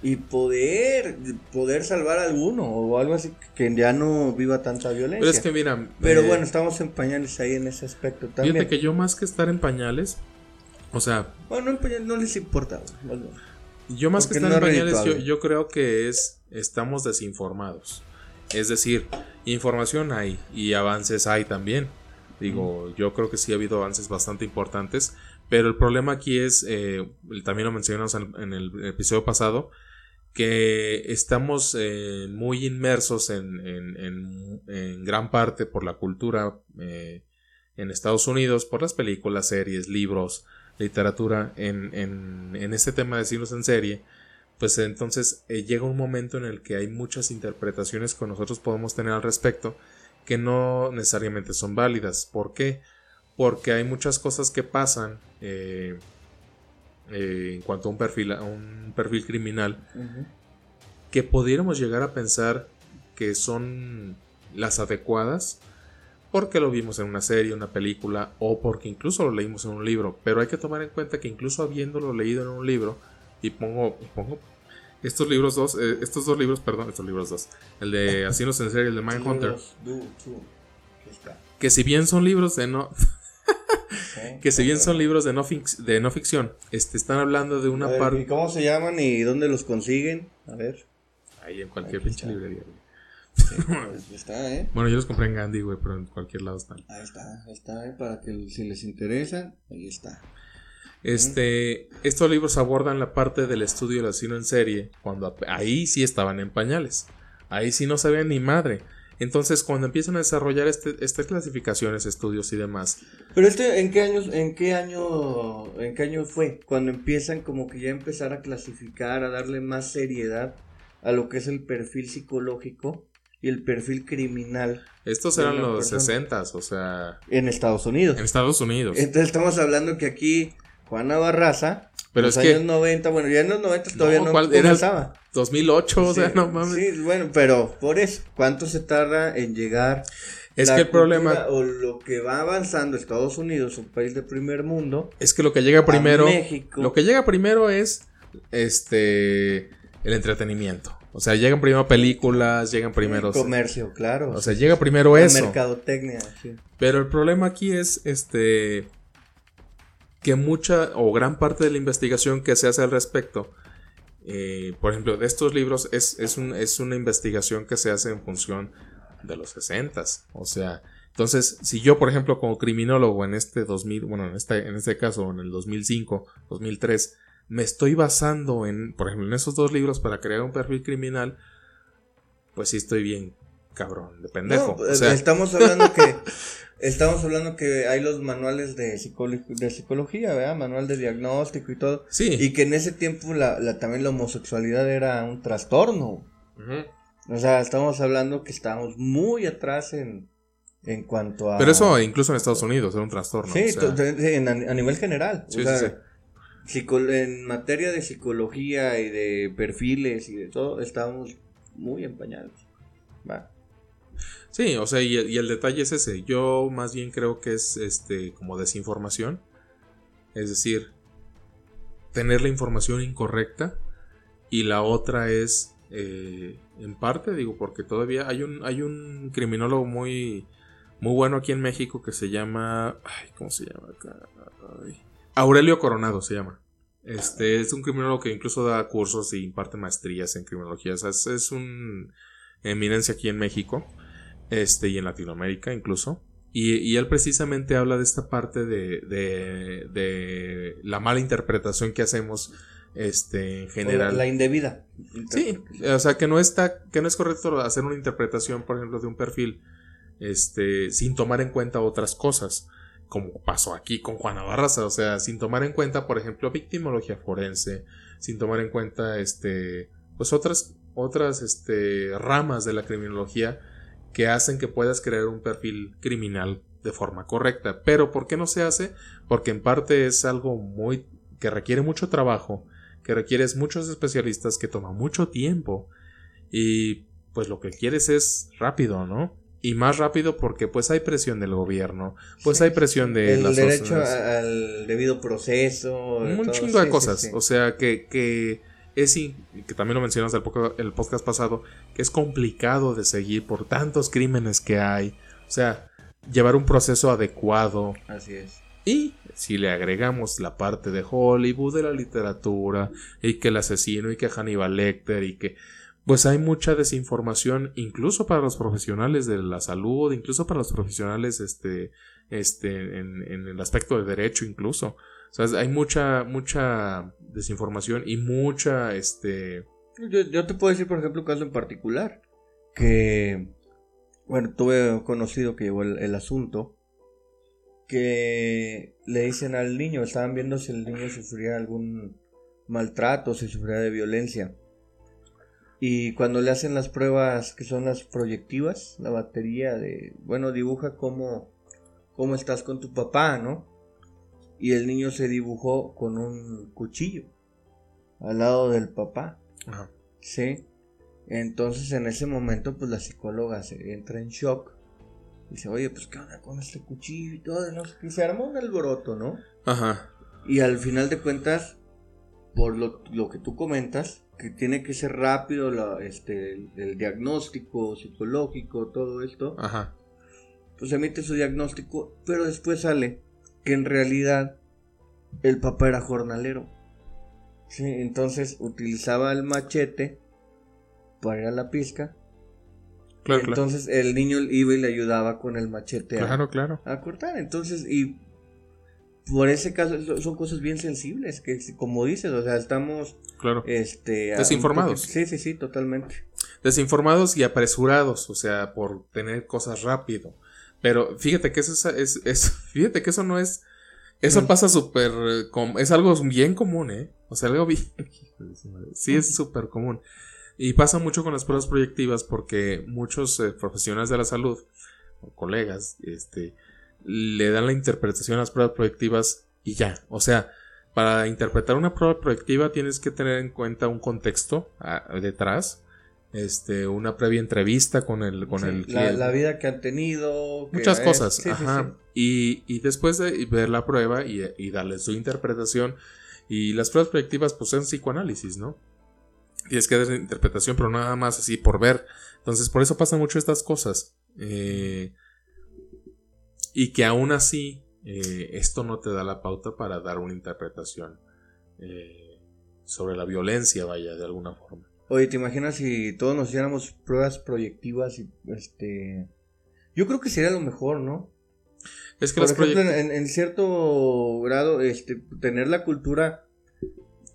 y poder poder salvar a alguno o algo así que ya no viva tanta violencia. Pero es que mira, pero eh, bueno, estamos en pañales ahí en ese aspecto también. Fíjate que yo más que estar en pañales, o sea, bueno, en pañales no les importa. Yo más que estar en pañales, yo, yo creo que es estamos desinformados. Es decir, Información hay y avances hay también. Digo, yo creo que sí ha habido avances bastante importantes, pero el problema aquí es, eh, también lo mencionamos en, el episodio pasado, que estamos eh, muy inmersos en, en, gran parte por la cultura eh, en Estados Unidos, por las películas, series, libros, literatura, en, en, este tema de siglos en serie, pues entonces llega un momento en el que hay muchas interpretaciones que nosotros podemos tener al respecto que no necesariamente son válidas. ¿Por qué? Porque hay muchas cosas que pasan eh, eh, en cuanto a un perfil, a un perfil criminal que pudiéramos llegar a pensar que son las adecuadas porque lo vimos en una serie, una película o porque incluso lo leímos en un libro. Pero hay que tomar en cuenta que incluso habiéndolo leído en un libro, y pongo, pongo estos libros dos, eh, estos dos libros, perdón, estos libros dos, el de Asinos en serie, el de Mindhunter, que si bien son libros de no, que si bien son libros de no, de no ficción, este, están hablando de una parte. ¿Y cómo se llaman y dónde los consiguen? A ver. Ahí en cualquier pinche librería. Pues, está, ¿eh? Bueno, yo los compré en Gandhi, güey, pero en cualquier lado están. Ahí está, ahí está, ¿eh? Para que si les interesa, ahí está. Este, estos libros abordan la parte del estudio del asesino en serie, cuando ahí sí estaban en pañales. Ahí sí no sabían ni madre. Entonces, cuando empiezan a desarrollar este, estas clasificaciones, estudios y demás. Pero este, ¿en qué años, en qué año, en qué año fue? Cuando empiezan como que ya empezar a clasificar, a darle más seriedad a lo que es el perfil psicológico y el perfil criminal. Estos eran los 60, o sea. En Estados Unidos. En Estados Unidos. Entonces estamos hablando que aquí Juana Barraza. Pero es años 90, bueno, ya en los 90 todavía no, no comenzaba. 2008, o sea, no mames. Sí, bueno, pero por eso, ¿cuánto se tarda en llegar? Es que el problema. O lo que va avanzando Estados Unidos, un país de primer mundo. Es que lo que llega primero. México. Lo que llega primero es. Este. El entretenimiento. O sea, llegan primero películas, llegan primero. comercio, claro. O sea, llega primero eso. Mercadotecnia, sí. Pero el problema aquí es. Este que mucha o gran parte de la investigación que se hace al respecto, eh, por ejemplo, de estos libros, es, es, una investigación que se hace en función de los 60 O sea, entonces, si yo, por ejemplo, como criminólogo en este 2000, bueno, en este, en este caso, en el 2005, 2003, me estoy basando en, por ejemplo, en esos dos libros para crear un perfil criminal, pues sí estoy bien cabrón, de pendejo. estamos hablando que Estamos hablando que hay los manuales de, de psicología, ¿verdad? Manual de diagnóstico y todo. Sí. Y que en ese tiempo la, también la homosexualidad era un trastorno. O sea, estamos hablando que estamos muy atrás en, en cuanto a... Pero eso incluso en Estados Unidos era un trastorno. Sí, a nivel general. Sí, sí, sí. en materia de psicología y de perfiles y de todo, estamos muy empañados. Va. Sí, o sea, y, el detalle es ese. Yo más bien creo que es este como desinformación. Es decir, tener la información incorrecta. Y la otra es, eh, en parte, digo, porque todavía hay un, hay un criminólogo muy, muy bueno aquí en México que se llama. ¿Cómo se llama acá? Aurelio Coronado se llama. Este es un criminólogo que incluso da cursos y imparte maestrías en criminología. O sea, es, es un eminencia aquí en México este, y en Latinoamérica incluso. Y, él precisamente habla de esta parte de, de, la mala interpretación que hacemos este, en general. La, indebida. Sí, o sea, que no, está, que no es correcto hacer una interpretación, por ejemplo, de un perfil este, sin tomar en cuenta otras cosas, como pasó aquí con Juana Barraza, o sea, sin tomar en cuenta, por ejemplo, victimología forense, sin tomar en cuenta, este, pues otras, otras, este, ramas de la criminología que hacen que puedas crear un perfil criminal de forma correcta. Pero ¿por qué no se hace? Porque en parte es algo muy que requiere mucho trabajo, que requieres muchos especialistas, que toma mucho tiempo y pues lo que quieres es rápido, ¿no? Y más rápido porque pues hay presión del gobierno, pues hay presión de el derecho al debido proceso, un chingo de cosas, o sea que, que es que también lo mencionamos el, el podcast pasado, que es complicado de seguir por tantos crímenes que hay. O sea, llevar un proceso adecuado. Así es. Y si le agregamos la parte de Hollywood, de la literatura, y que el asesino, y que Hannibal Lecter, y que pues hay mucha desinformación, incluso para los profesionales de la salud, incluso para los profesionales este, este, en, en el aspecto de derecho, incluso. O sea, hay mucha, mucha desinformación y mucha, este... Yo, yo te puedo decir, por ejemplo, un caso en particular, que, bueno, tuve conocido que llevó el, asunto, que le dicen al niño, estaban viendo si el niño sufría algún maltrato, si sufría de violencia. Y cuando le hacen las pruebas que son las proyectivas, la batería de, bueno, dibuja cómo, cómo estás con tu papá, ¿no? Y el niño se dibujó con un cuchillo al lado del papá. Ajá. Sí. Entonces en ese momento pues la psicóloga se entra en shock. Y dice, oye, pues qué onda con este cuchillo y todo, ¿no? Y se armó un alboroto, ¿no? Ajá. Y al final de cuentas, por lo, lo que tú comentas, que tiene que ser rápido la, este, el, diagnóstico psicológico, todo esto. Ajá. Pues emite su diagnóstico, pero después sale que en realidad el papá era jornalero. Sí, entonces utilizaba el machete para ir a la pizca. Claro, entonces el niño iba y le ayudaba con el machete claro, claro. a cortar. Entonces, y por ese caso son cosas bien sensibles que como dices, o sea, estamos claro. este desinformados. sí, sí, sí, totalmente. Desinformados y apresurados, o sea, por tener cosas rápido. Pero fíjate que eso es, es, fíjate que eso no es eso pasa súper es algo bien común, ¿eh? O sea, algo bien sí es súper común. Y pasa mucho con las pruebas proyectivas porque muchos eh, profesionales de la salud o colegas este le dan la interpretación a las pruebas proyectivas y ya. O sea, para interpretar una prueba proyectiva tienes que tener en cuenta un contexto ah, detrás, este, una previa entrevista con el, con el la, vida que han tenido. Muchas cosas. y, y, después de ver la prueba y, y, darle su interpretación. Y las pruebas proyectivas, pues son psicoanálisis, ¿no? Tienes que dar interpretación, pero nada más así por ver. Entonces, por eso pasan mucho estas cosas. Eh, y que aún así eh, esto no te da la pauta para dar una interpretación eh, sobre la violencia, vaya, de alguna forma. Oye, ¿te imaginas si todos nos hiciéramos pruebas proyectivas y este... Yo creo que sería lo mejor, ¿no? Es que Por ejemplo, en, cierto grado, este, tener la cultura,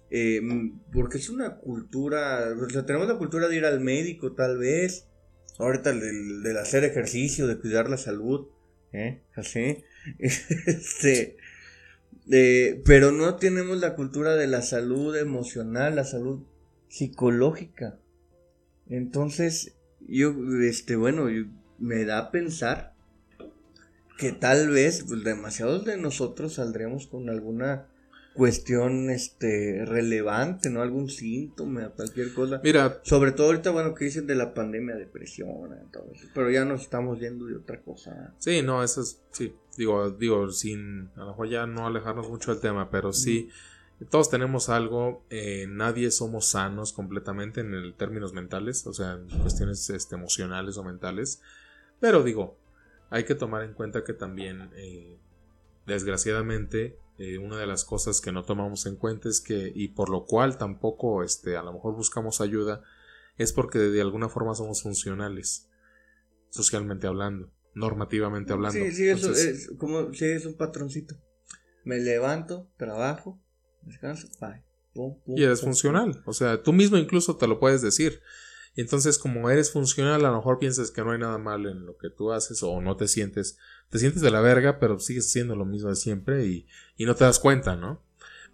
eh, porque es una cultura, o sea, tenemos la cultura de ir al médico tal vez, ahorita del, del hacer ejercicio, de cuidar la salud, ¿eh? Así. este, pero no tenemos la cultura de la salud emocional, la salud psicológica. Entonces, yo, este, bueno, me da a pensar que tal vez pues, demasiados de nosotros saldremos con alguna cuestión este relevante, ¿no? Algún síntoma, cualquier cosa. Mira, sobre todo ahorita bueno que dicen de la pandemia, depresión, eso, pero ya nos estamos viendo de otra cosa. Sí, no, eso es sí, digo, digo sin a lo mejor ya no alejarnos mucho del tema, pero sí todos tenemos algo, eh, nadie somos sanos completamente en el términos mentales, o sea, en cuestiones este, emocionales o mentales, pero digo, hay que tomar en cuenta que también eh, desgraciadamente eh, una de las cosas que no tomamos en cuenta es que, y por lo cual tampoco este, a lo mejor buscamos ayuda, es porque de alguna forma somos funcionales, socialmente hablando, normativamente hablando. Sí, sí, eso es como, sí, es un patroncito. Me levanto, trabajo, descanso, bye. y eres funcional, o sea, tú mismo incluso te lo puedes decir. Y entonces, como eres funcional, a lo mejor piensas que no hay nada mal en lo que tú haces o no te sientes, te sientes de la verga, pero sigues haciendo lo mismo de siempre y, y no te das cuenta, ¿no?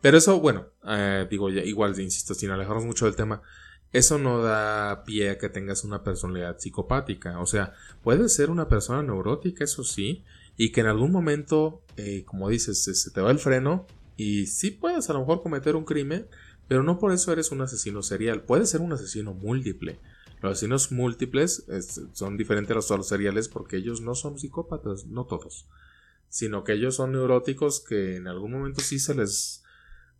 Pero eso, bueno, eh, digo, ya, igual, insisto, sin alejarnos mucho del tema, eso no da pie a que tengas una personalidad psicopática. O sea, puedes ser una persona neurótica, eso sí, y que en algún momento, eh, como dices, se te va el freno y sí puedes a lo mejor cometer un crimen, pero no por eso eres un asesino serial. Puedes ser un asesino múltiple. Los asesinos múltiples son diferentes a los, seriales porque ellos no son psicópatas, no todos. Sino que ellos son neuróticos que en algún momento sí se les...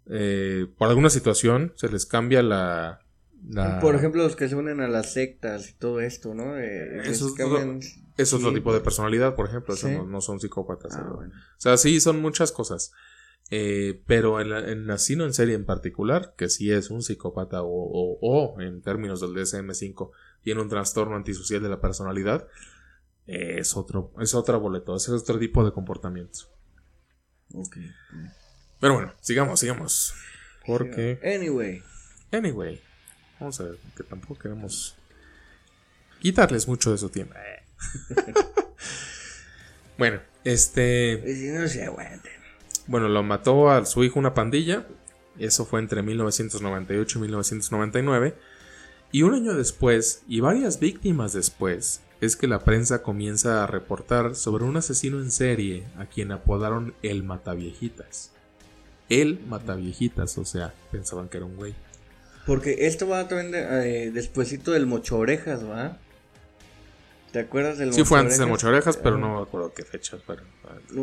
Eh, por alguna situación se les cambia la, Por ejemplo, los que se unen a las sectas y todo esto, ¿no? Eh, eso, es otro tipo de personalidad, por ejemplo. no, son psicópatas. Ah, o sea, sí, son muchas cosas. Eh, pero en, el asesino en serie en particular, que sí es un psicópata o, o, en términos del DSM-5 tiene un trastorno antisocial de la personalidad, es otro, es otro boleto, es otro tipo de comportamientos. Ok. Pero bueno, sigamos, sigamos. Porque. Anyway. Anyway. Vamos a ver, que tampoco queremos quitarles mucho de su tiempo. bueno, este. no se aguanten. Bueno, lo mató a su hijo una pandilla. Eso fue entre 1998 y 1999. Y un año después, y varias víctimas después, es que la prensa comienza a reportar sobre un asesino en serie a quien apodaron el Mataviejitas. El Mataviejitas, o sea, pensaban que era un güey. Porque esto va también eh, despuésito del Mocho Orejas, ¿va? ¿Te acuerdas del Sí, fue antes del Mocho Orejas, pero no me acuerdo qué fechas fueron.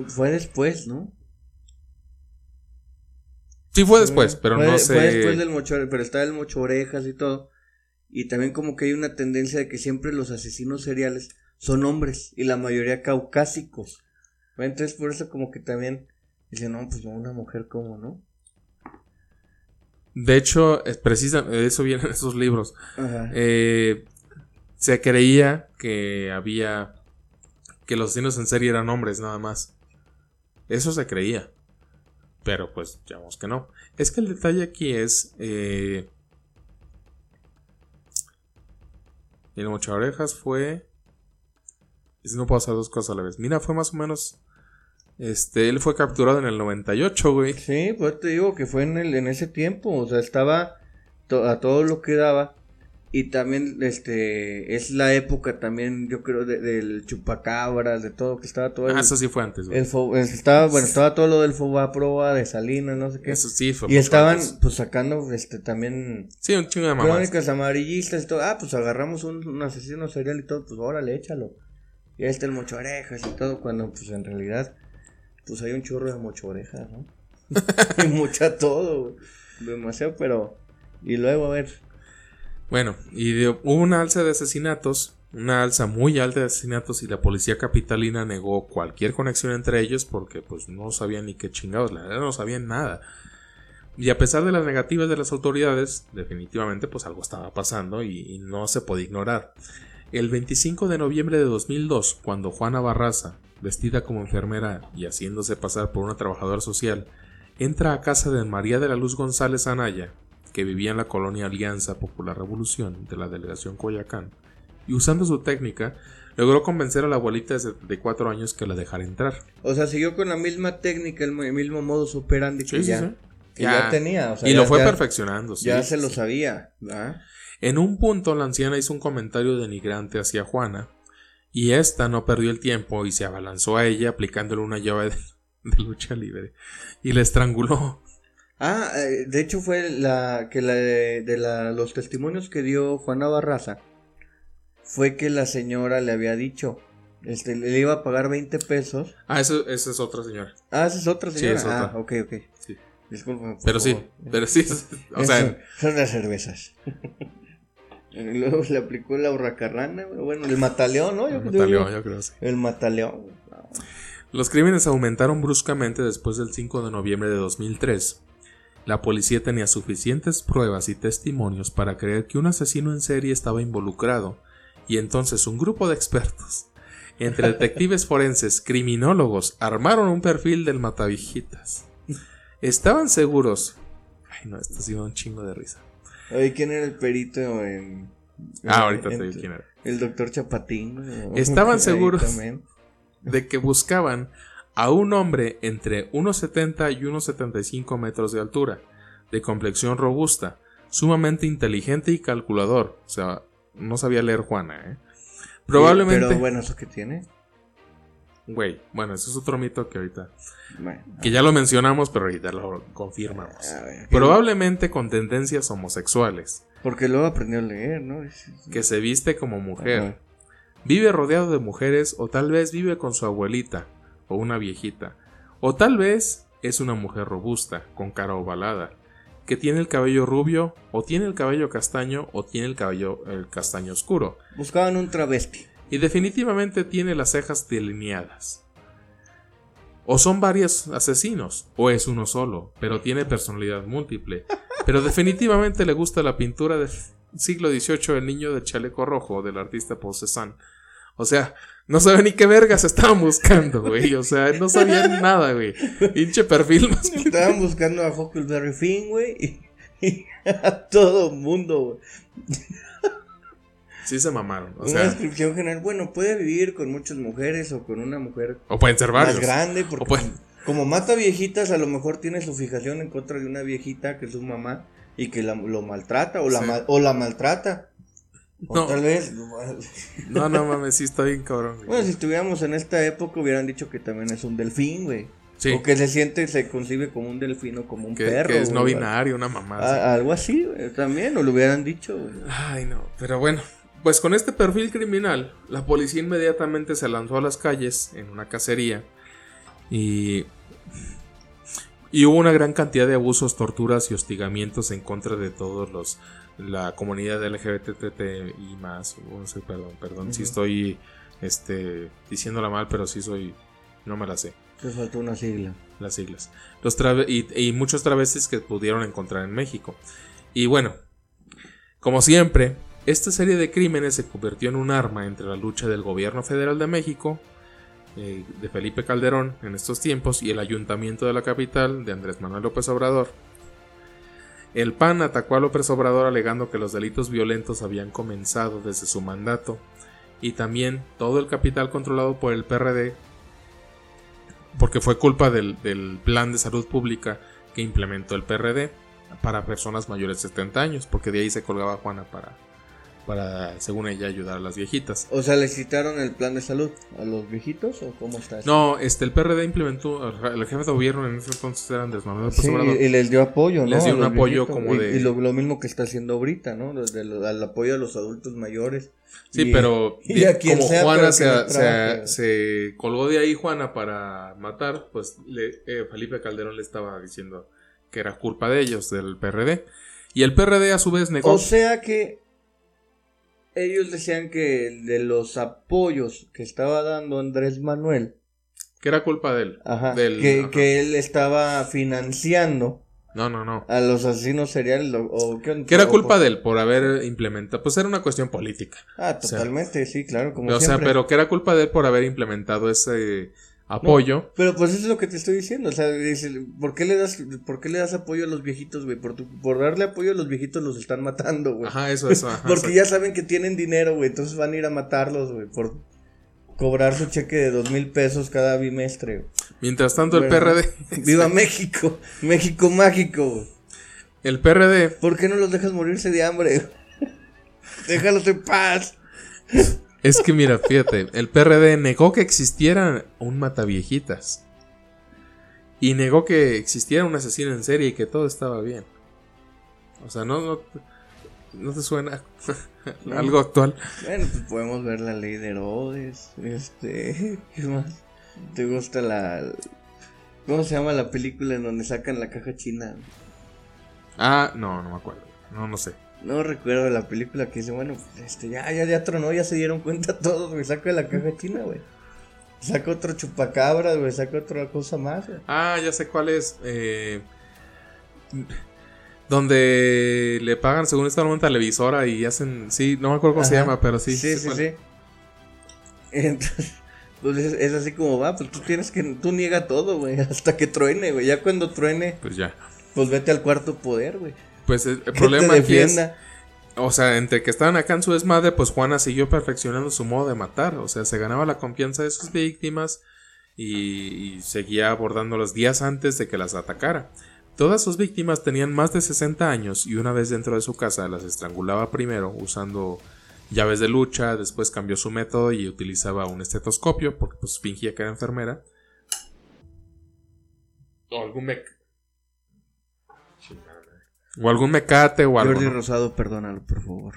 Fue después, ¿no? Sí, fue después, pero no sé. Fue después del Mocho pero estaba el Mocho Orejas y todo. Y también como que hay una tendencia de que siempre los asesinos seriales son hombres y la mayoría caucásicos. Entonces por eso como que también dicen, no, pues una mujer como, ¿no? De hecho, es precisa, eso vienen esos libros. Eh, se creía que había que los asesinos en serie eran hombres nada más. Eso se creía. Pero pues vemos que no. Es que el detalle aquí es eh, el mocha orejas fue. si no puedo hacer dos cosas a la vez. Mira, fue más o menos. Este, él fue capturado en el 98, güey. Sí, pues te digo que fue en, el, en ese tiempo. O sea, estaba a todo lo que daba. Y también, este, es la época también, yo creo, del chupacabras, de todo, que estaba todo. ah, eso sí fue antes, güey. estaba, bueno, estaba todo lo del Fobaproa, de Salinas, no sé qué. Eso sí fue Y estaban, pues, sacando, este, también. Sí, un chingo de mamás. Crónicas amarillistas y todo. Ah, pues, agarramos un, asesino serial y todo, pues, órale, échalo. Y ahí está el mocho orejas y todo, cuando, pues, en realidad, pues, hay un churro de mocho orejas, ¿no? y mucha todo, Demasiado, pero... Y luego, a ver, bueno, y hubo una alza de asesinatos, una alza muy alta de asesinatos y la policía capitalina negó cualquier conexión entre ellos porque pues no sabían ni qué chingados, la verdad no sabían nada. Y a pesar de las negativas de las autoridades, definitivamente pues algo estaba pasando y, y no se puede ignorar. El 25 de noviembre de 2002, cuando Juana Barraza, vestida como enfermera y haciéndose pasar por una trabajadora social, entra a casa de María de la Luz González Anaya, que vivía en la colonia Alianza Popular Revolución de la delegación Coyacán, y usando su técnica, logró convencer a la abuelita de 74 años que la dejara entrar. O sea, siguió con la misma técnica, el mismo modo operandi que, ya, ya, tenía. y lo fue perfeccionando. Ya se lo sabía. En un punto, la anciana hizo un comentario denigrante hacia Juana, y ésta no perdió el tiempo y se abalanzó a ella aplicándole una llave de lucha libre y la estranguló Ah, eh, de hecho fue la que la de, la, los testimonios que dio Juana Barraza fue que la señora le había dicho, este, le iba a pagar 20 pesos. Ah, eso, esa es otra señora. Ah, esa es otra señora. Sí, es otra. Ah, ok, ok. Sí. pero sí, pero sí, o sea. Son las cervezas. Luego le aplicó la hurracarrana, bueno, el mataleón, ¿no? Yo el mataleón, yo creo, sí. El mataleón. Los crímenes aumentaron bruscamente después del 5 de noviembre de 2003 la policía tenía suficientes pruebas y testimonios para creer que un asesino en serie estaba involucrado, y entonces un grupo de expertos, entre detectives forenses, criminólogos, armaron un perfil del matavijitas. Estaban seguros. Ay, no, esto ha sido un chingo de risa. Oye, ¿quién era el perito en.? ah, ahorita te digo quién era. El doctor Chapatín. Estaban seguros de que buscaban a un hombre entre 1,70 y 1,75 metros de altura, de complexión robusta, sumamente inteligente y calculador. O sea, no sabía leer Juana, ¿eh? Probablemente. Pero bueno, ¿eso qué tiene? Güey, bueno, eso es otro mito que ahorita. que ya lo mencionamos, pero ahorita lo confirmamos. Probablemente con tendencias homosexuales. Porque luego aprendió a leer, ¿no? Que se viste como mujer. Vive rodeado de mujeres o tal vez vive con su abuelita, o una viejita, o tal vez es una mujer robusta, con cara ovalada, que tiene el cabello rubio, o tiene el cabello castaño, o tiene el cabello el castaño oscuro. Buscaban un travesti. Y definitivamente tiene las cejas delineadas. O son varios asesinos, o es uno solo, pero tiene personalidad múltiple. Pero definitivamente le gusta la pintura del siglo XVIII El niño del chaleco rojo del artista Paul Cézanne. O sea, no sabe ni qué vergas estaban buscando, güey. O sea, no sabían nada, güey. Pinche perfil más. Estaban buscando a Huckleberry Finn, güey. Y, y a todo mundo, güey. Sí se mamaron. O Una sea, descripción general. Bueno, puede vivir con muchas mujeres o con una mujer o pueden ser varios. más grande. Porque O pueden- como mata viejitas, a lo mejor tiene su fijación en contra de una viejita que es su mamá y que la- lo maltrata o la, Sí. o la maltrata. O No. tal vez. No, no mames, sí está bien cabrón. güey. Bueno, si estuviéramos en esta época hubieran dicho que también es un delfín, güey. Sí. O que se siente, se concibe como un delfín o como un que, perro. que es no binario, una mamá. así. A- algo así, güey, también, o lo hubieran dicho. güey. Ay, no. Pero bueno, pues con este perfil criminal, la policía inmediatamente se lanzó a las calles en una cacería y. Y hubo una gran cantidad de abusos, torturas y hostigamientos en contra de todos los. La comunidad LGBT y más. No sé, perdón, perdón. Si estoy este, diciéndola mal, pero sí soy. No me la sé. Te faltó una sigla. las siglas. Los y muchos travestis que pudieron encontrar en México. Y bueno, como siempre, esta serie de crímenes se convirtió en un arma entre la lucha del gobierno federal de México, eh, de Felipe Calderón en estos tiempos, y el ayuntamiento de la capital, de Andrés Manuel López Obrador. El PAN atacó a López Obrador alegando que los delitos violentos habían comenzado desde su mandato, y también todo el capital controlado por el PRD porque fue culpa del, del plan de salud pública que implementó el PRD para personas mayores de 70 años, porque de ahí se colgaba Juana para, para según ella, ayudar a las viejitas. O sea, ¿le citaron el plan de salud a los viejitos o cómo está eso? No, este, el PRD implementó, el jefe de gobierno en ese entonces era Andrés Manuel López Sí, y, y les dio apoyo, ¿no? Les dio un apoyo viejitos. como Y- de- Y, lo, lo mismo que está haciendo ahorita, ¿no? Desde lo- al apoyo a los adultos mayores. Sí, Y- pero y di- a quien como sea, Juana se, no se colgó de ahí Juana para matar, pues le- eh, Felipe Calderón le estaba diciendo que era culpa de ellos, del PRD. Y el PRD a su vez negó. O sea que ellos decían que de los apoyos que estaba dando Andrés Manuel, que era culpa de él. ajá, Del- que, ajá. que él estaba financiando No, no, no. a los asesinos seriales o, qué Que era culpa por- de él por haber implementado. Pues era una cuestión política. Ah, o sea, totalmente, sí, claro, como o sea, pero que era culpa de él por haber implementado ese apoyo. Pero pues eso es lo que te estoy diciendo, o sea, dice, ¿por qué le das, por qué le das apoyo a los viejitos, güey? Por, tu- por darle apoyo a los viejitos los están matando, güey. Ajá, eso, eso. Ajá, Porque ya saben que tienen dinero, güey, entonces van a ir a matarlos, güey, por cobrar su cheque de dos mil pesos cada bimestre. Mientras tanto, el. PRD. Viva México, México mágico. El PRD. ¿Por qué no los dejas morirse de hambre? Déjalos en paz. Es que mira, fíjate, el PRD negó que existiera un mataviejitas. Y negó que existiera un asesino en serie y que todo estaba bien. O sea, no, no, no te suena algo actual. Bueno, pues podemos ver la ley de Herodes. Este, ¿qué más? ¿Te gusta la ¿Cómo se llama la película en donde sacan la caja china? Ah, no, no me acuerdo. No, no sé. No recuerdo la película que dice, bueno, pues, este, ya, ya, ya tronó, ya se dieron cuenta todos, güey, saca la caja china, güey. Saca otro chupacabra, güey, saca otra cosa más, güey. Ah, ya sé cuál es. eh, donde le pagan según esta una televisora y hacen. Sí, no me acuerdo cómo se llama, pero sí. Sí, sí, cuál. sí. Entonces, pues es, es así como va, pues tú tienes que, tú niega todo, güey, hasta que truene, güey. Ya cuando truene, Pues ya. pues vete al cuarto poder, güey. Pues el, problema aquí es. O sea, entre que estaban acá en su desmadre, pues Juana siguió perfeccionando su modo de matar. O sea, se ganaba la confianza de sus víctimas y, y seguía abordándolas días antes de que las atacara. Todas sus víctimas tenían más de 60 años y una vez dentro de su casa las estrangulaba primero usando llaves de lucha, después cambió su método y utilizaba un estetoscopio porque pues fingía que era enfermera. O algún mec... O algún mecate o algo. Jordi ¿no? Rosado, perdónalo, por favor.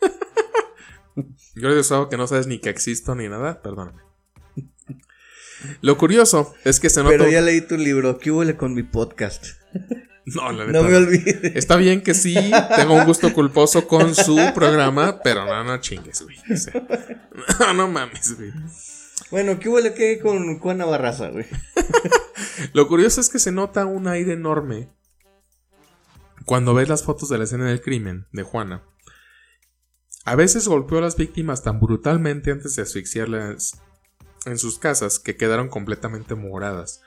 He usado que no sabes ni que existo ni nada, perdóname. Lo curioso es que se nota. Pero ya leí tu libro, ¿qué huele con mi podcast? No, la No neta, me olvides. Está bien que sí, tengo un gusto culposo con su programa, pero no, no chingues, güey. O sea, no, no mames, güey. Bueno, ¿qué huele qué con Juana Barraza, güey? Lo curioso es que se nota un aire enorme cuando ves las fotos de la escena del crimen de Juana. A veces golpeó a las víctimas tan brutalmente antes de asfixiarlas en sus casas que quedaron completamente moradas.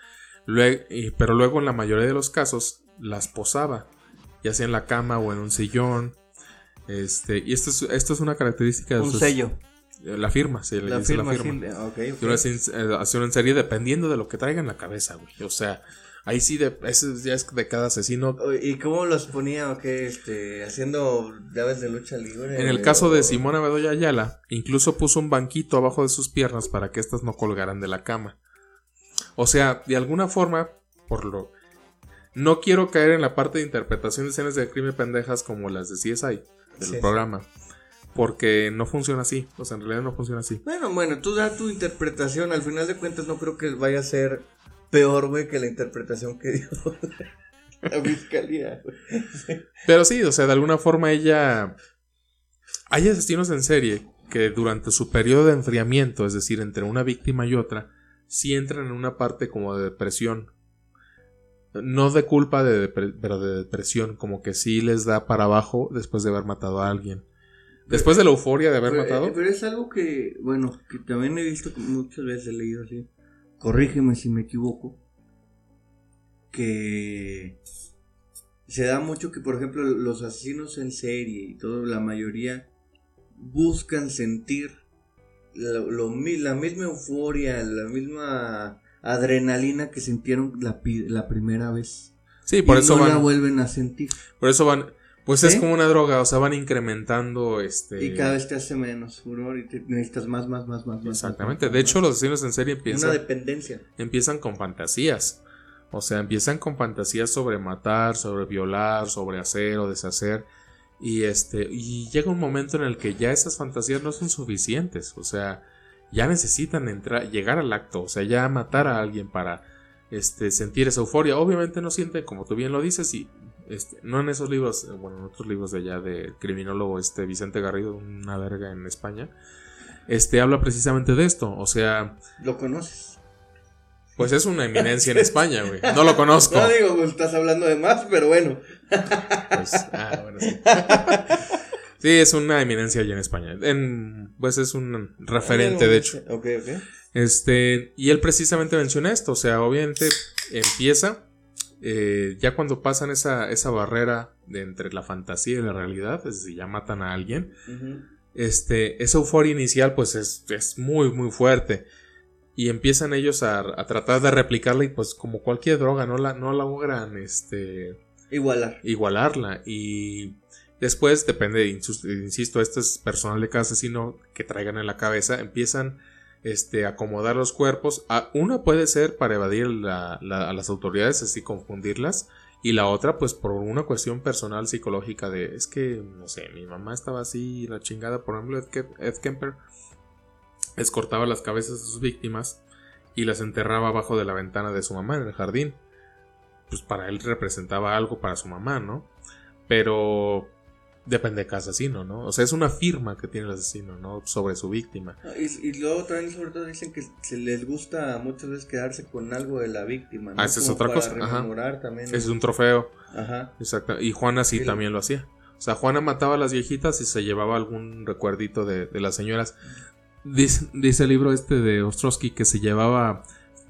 pero luego en la mayoría de los casos las posaba, ya sea en la cama o en un sillón. Este, y esto es, esto es una característica de Un sello. La firma, sí, le La dice firma, la firma. sí, una eh, en serie dependiendo de lo que traiga en la cabeza, güey. O sea, ahí sí, de, ese ya es de cada asesino. ¿Y cómo los ponía o qué? Este, haciendo llaves de lucha libre. En el caso de Simona Bedoya Ayala, incluso puso un banquito abajo de sus piernas para que éstas no colgaran de la cama. O sea, de alguna forma, por lo... No quiero caer en la parte de interpretación de escenas de crimen pendejas como las de CSI, del Sí. programa. Porque no funciona así. O sea, en realidad no funciona así. Bueno, bueno, tú da tu interpretación. Al final de cuentas, no creo que vaya a ser peor, güey, que la interpretación que dio la fiscalía. Pero sí, o sea, de alguna forma ella... Hay asesinos en serie que durante su periodo de enfriamiento, es decir, entre una víctima y otra, sí entran en una parte como de depresión. No de culpa, de pero de depresión, como que sí les da para abajo después de haber matado a alguien. Después de la euforia de haber Pero, matado. eh, pero es algo que, bueno, que también he visto muchas veces he leído así. Corrígeme si me equivoco. Que se da mucho que, por ejemplo, los asesinos en serie y todo, la mayoría buscan sentir lo- lo la misma euforia, la misma adrenalina que sintieron la, la primera vez. Sí, por y eso no la vuelven a sentir. Por eso van. Pues es como una droga, o sea, van incrementando este. Y cada vez te hace menos furor y te necesitas más, más, más, más. más, Exactamente. más, De más, hecho, más. los asesinos en serie empiezan. Una dependencia. empiezan con fantasías. O sea, empiezan con fantasías sobre matar, sobre violar, sobre hacer o deshacer. Y este. Y llega un momento en el que ya esas fantasías no son suficientes. O sea, ya necesitan entrar, llegar al acto. O sea, ya matar a alguien para este, sentir esa euforia. Obviamente no sienten, como tú bien lo dices, y este, no en esos libros, eh, bueno, en otros libros de allá de criminólogo, este Vicente Garrido, una verga en España. Este habla precisamente de esto. O sea, ¿Lo conoces? pues es una eminencia en España, güey. No lo conozco. No digo, pues, estás hablando de más, pero bueno. Pues, ah, bueno, sí. Sí, es una eminencia allá en España. En, pues es un referente, de hecho. Ok, ok. Este, y él precisamente menciona esto. O sea, obviamente empieza. Eh, ya cuando pasan esa, esa barrera de entre la fantasía y la realidad, es decir, ya matan a alguien. Este, esa euforia inicial pues es, es muy muy fuerte y empiezan ellos a, a tratar de replicarla y pues como cualquier droga no la, no la logran este, Igualar. igualarla y después depende, insisto, este es personal de cada asesino que traigan en la cabeza, empiezan este, acomodar los cuerpos, a, una puede ser para evadir a las autoridades, así confundirlas, y la otra, pues por una cuestión personal psicológica de, es que, no sé, mi mamá estaba así, la chingada, por ejemplo, Ed Kemper les cortaba las cabezas de sus víctimas y las enterraba abajo de la ventana de su mamá en el jardín. Pues para él representaba algo para su mamá, ¿no? Pero depende de cada asesino, ¿no? O sea, es una firma que tiene el asesino, ¿no? Sobre su víctima. Y, y luego también, sobre todo, dicen que se les gusta muchas veces quedarse con algo de la víctima. ¿no? Ah, esa es otra cosa, ajá. también. Ese es un trofeo. Ajá. Exacto. Y Juana sí Sí. también lo hacía. O sea, Juana mataba a las viejitas y se llevaba algún recuerdito de, de las señoras. Dice, dice el libro este de Ostrowski que se llevaba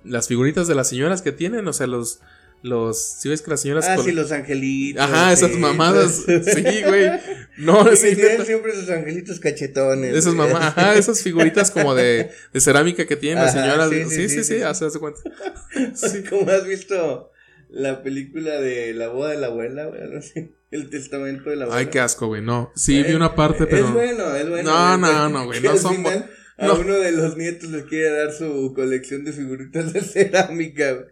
las figuritas de las señoras que tienen, o sea, los... los si ves que las señoras... Ah, sí, los angelitos. Ajá, esas sí, mamadas. Sí, güey. No, sí, tienen siempre esos angelitos cachetones. Esas mamás, ajá, esas figuritas como de, de cerámica que tienen las señoras. sí, Sí, sí, sí, sí, sí, sí. hace, hace cuenta. Sí. Como has visto la película de la boda de la abuela, güey, algo así. El testamento de la abuela. Ay, qué asco, güey. No, sí, Eh, vi una parte, pero. Es bueno, es bueno. No, no, no, güey, no son A no. uno de los nietos le quiere dar su colección de figuritas de cerámica, güey.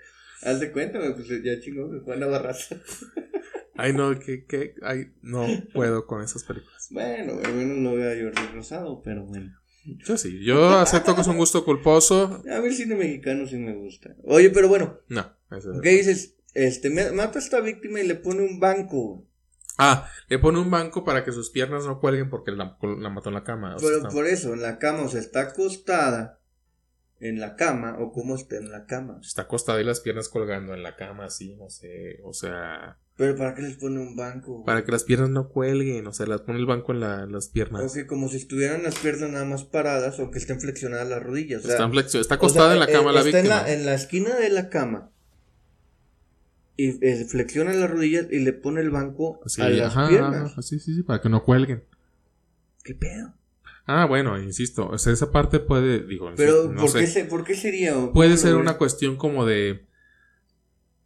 Haz de cuenta, güey, pues ya chingó, güey, Juana Barraza. Ay, no, que, que, ay, no puedo con esas películas. Bueno, al menos no veo a Jordi Rosado, pero bueno. Yo sí, yo acepto que es un gusto culposo. A el cine mexicano sí me gusta. Oye, pero bueno, No, eso- ¿qué dices? Este, mata a esta víctima y le pone un banco. Ah, le pone un banco para que sus piernas no cuelguen porque la, la mató en la cama. o Pero por eso, en la cama, o sea, está acostada. En la cama o cómo está en la cama. Está acostada y las piernas colgando en la cama, así, no sé, o sea... Pero ¿para qué les pone un banco? güey? Para que las piernas no cuelguen, o sea, las pone el banco en la- las piernas. O que como si estuvieran las piernas nada más paradas o que estén flexionadas las rodillas. o sea, está, en flexio- está o acostada sea, en la cama eh, la está en víctima. la, en la esquina de la cama. Y eh, flexiona las rodillas y le pone el banco Sí, a las ajá, piernas. ajá, sí, sí, sí, para que no cuelguen. ¿Qué pedo? Ah, bueno, insisto, o sea, esa parte puede, digo, Pero, insisto, no ¿por, sé. qué se- ¿por qué sería? Puede ser una cuestión como de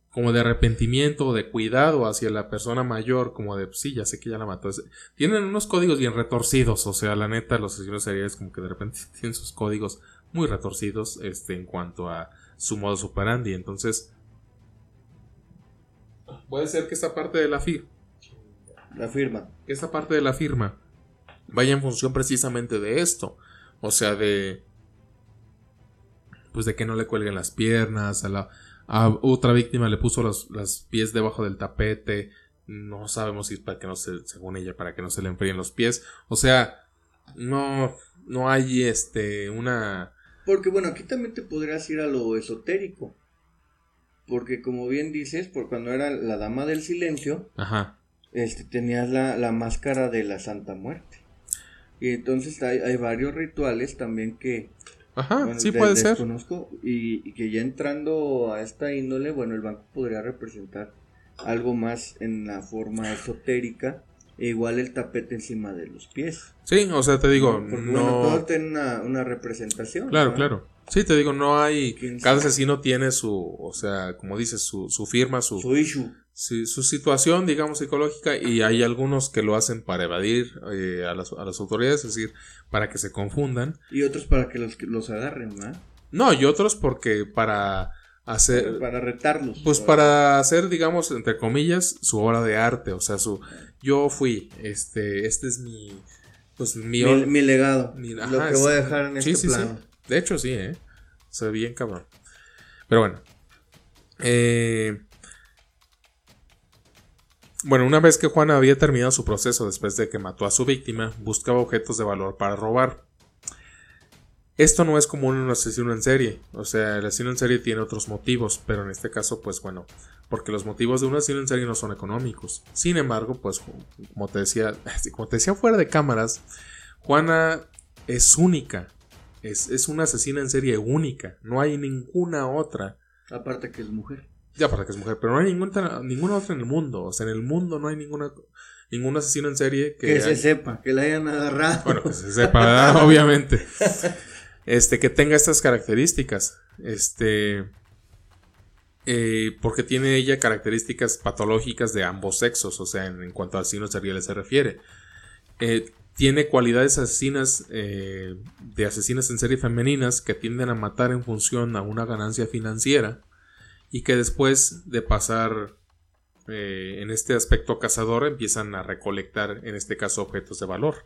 como de arrepentimiento o de cuidado hacia la persona mayor, como de, pues, sí, ya sé que ya la mató. Tienen unos códigos bien retorcidos, o sea, la neta, los asesinos seriales como que de repente tienen sus códigos muy retorcidos este, en cuanto a su modo operandi. Entonces, puede ser que esta parte de la firma, La firma. que esta parte de la firma vaya en función precisamente de esto. O sea, de. Pues de que no le cuelguen las piernas. A la. A otra víctima le puso los, los pies debajo del tapete. No sabemos si es para que no se. Según ella, para que no se le enfríen los pies. O sea. No. No hay este. una. Porque bueno, aquí también te podrías ir a lo esotérico. Porque como bien dices, por cuando era la dama del silencio, Ajá. este, tenías la, la máscara de la Santa Muerte. Y entonces hay, hay varios rituales también que... Ajá, bueno, sí de- puede ser. y, y que ya entrando a esta índole, bueno, el banco podría representar algo más en la forma esotérica. E igual el tapete encima de los pies. Sí, o sea, te digo, Porque bueno, todo no. tiene una, una representación. Claro, ¿no? claro. Sí, te digo, no hay. ¿Quién Cada asesino tiene su. O sea, como dices, su, su firma, su, Su issue. Sí, su situación, digamos, psicológica, y hay algunos que lo hacen para evadir eh, a, las, a las autoridades, es decir, para que se confundan. Y otros para que los, los agarren, ¿verdad? No, y otros porque para hacer, Para retarlos. pues para hacer, digamos, entre comillas, su obra de arte, o sea, su, yo fui, este, este es mi, pues mi, Mi, mi legado. mi- lo que voy a dejar en Sí, este sí. De hecho, sí, ¿eh? Se ve bien cabrón. Pero bueno. Eh, Bueno, una vez que Juana había terminado su proceso después de que mató a su víctima, buscaba objetos de valor para robar. Esto no es común en un asesino en serie, o sea, el asesino en serie tiene otros motivos, pero en este caso, pues bueno, porque los motivos de un asesino en serie no son económicos. Sin embargo, pues como te decía, como te decía fuera de cámaras, Juana es única, es, es una asesina en serie única, no hay ninguna otra. Aparte que es mujer. Ya, para que es mujer, pero no hay ninguna, ninguna otra en el mundo. O sea, en el mundo no hay ninguna ningún asesino en serie que. Que, se hay- sepa, que la hayan agarrado. Bueno, que se sepa, obviamente. Este, que tenga estas características. Este. eh, porque tiene ella características patológicas de ambos sexos, o sea, en, en cuanto a asesinos seriales se refiere. Eh, tiene cualidades asesinas eh, de asesinas en serie femeninas que tienden a matar en función a una ganancia financiera y que después de pasar eh, en este aspecto cazador empiezan a recolectar en este caso objetos de valor.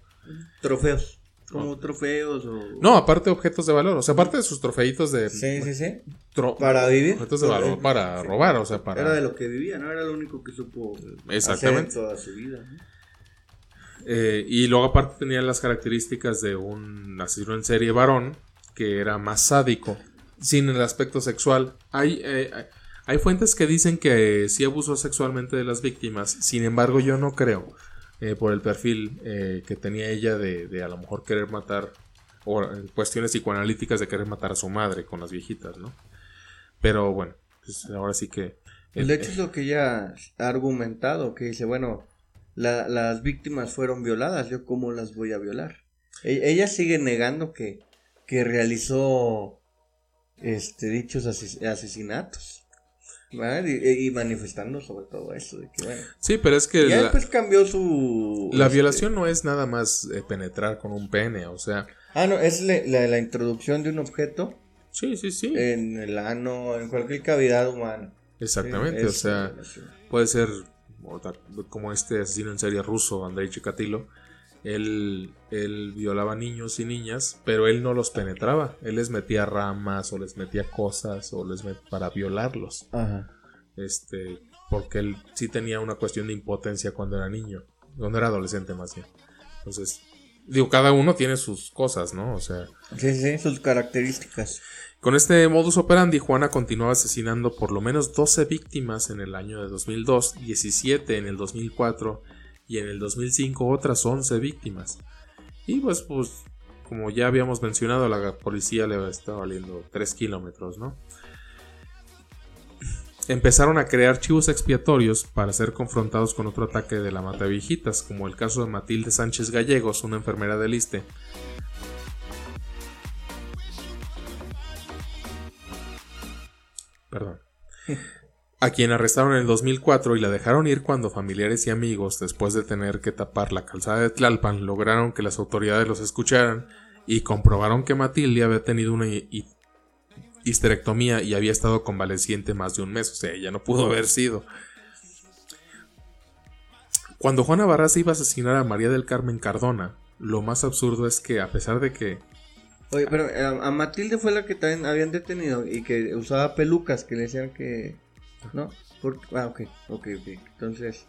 Trofeos. Como trofeos o. No, aparte objetos de valor, o sea, aparte de sus trofeitos de Sí, sí, sí. tro- Para vivir. objetos de valor para Sí. robar, o sea, para Era de lo que vivía, ¿no? Era lo único que supo Exactamente. hacer toda su vida. ¿no? Eh, y luego aparte tenía las características de un asesino en serie varón que era más sádico, sin el aspecto sexual. Hay, eh, hay- fuentes que dicen que sí abusó sexualmente de las víctimas, sin embargo yo no creo, eh, por el perfil eh, que tenía ella de, de a lo mejor querer matar, o cuestiones psicoanalíticas de querer matar a su madre con las viejitas, ¿no? Pero bueno, pues ahora sí que... De hecho, es lo que ella ha argumentado, que dice, bueno, la- las víctimas fueron violadas, ¿yo cómo las voy a violar? E- ella sigue negando que, que realizó este, dichos ases- asesinatos. Y, y manifestando sobre todo eso, de que bueno. Sí, pero es que... Ya la- después cambió su... La este- violación no es nada más eh, penetrar con un pene, o sea, Ah, no, es le- la, la introducción de un objeto sí, sí, sí, en el ano, en cualquier cavidad humana. exactamente, Sí, o sea, puede ser como este asesino en serie ruso, Andrei Chikatilo, él, él violaba niños y niñas, pero él no los penetraba, él les metía ramas o les metía cosas o les met- para violarlos, Ajá. este, porque él sí tenía una cuestión de impotencia cuando era niño, cuando era adolescente más bien, entonces Digo, cada uno tiene sus cosas, ¿no? O sea. Sí, sí, sus características. Con este modus operandi, Juana continuaba asesinando por lo menos 12 víctimas en el año de 2002, 17 en el 2004 y en el 2005 otras 11 víctimas. Y pues, pues, como ya habíamos mencionado, la policía le estaba valiendo 3 kilómetros, ¿no? Empezaron a crear chivos expiatorios para ser confrontados con otro ataque de la mata viejitas, como el caso de Matilde Sánchez Gallegos, una enfermera del ISTE, perdón, a quien arrestaron en el 2004 y la dejaron ir cuando familiares y amigos, después de tener que tapar la calzada de Tlalpan, lograron que las autoridades los escucharan y comprobaron que Matilde había tenido una histerectomía y había estado convaleciente más de un mes, o sea, ella no pudo haber sido. Cuando Juana Barras iba a asesinar a María del Carmen Cardona, lo más absurdo es que a pesar de que Oye, pero eh, a Matilde fue la que también habían detenido y que usaba pelucas que le decían que. ¿No? ah, ok, ok, ok. Entonces,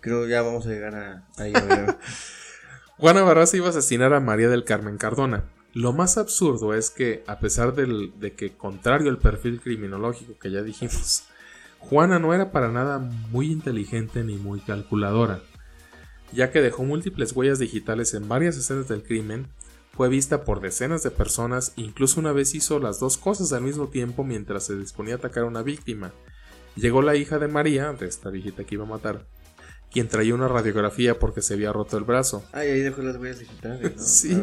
creo ya vamos a llegar a, ahí. Juana Barras iba a asesinar a María del Carmen Cardona. Lo más absurdo es que, a pesar de que, contrario al perfil criminológico que ya dijimos, Juana no era para nada muy inteligente ni muy calculadora, ya que dejó múltiples huellas digitales en varias escenas del crimen fue vista por decenas de personas, incluso una vez hizo las dos cosas al mismo tiempo mientras se disponía a atacar a una víctima. Llegó la hija de María, de esta viejita que iba a matar, quien traía una radiografía porque se había roto el brazo. Ay, ahí dejó las huellas digitales, ¿no? sí.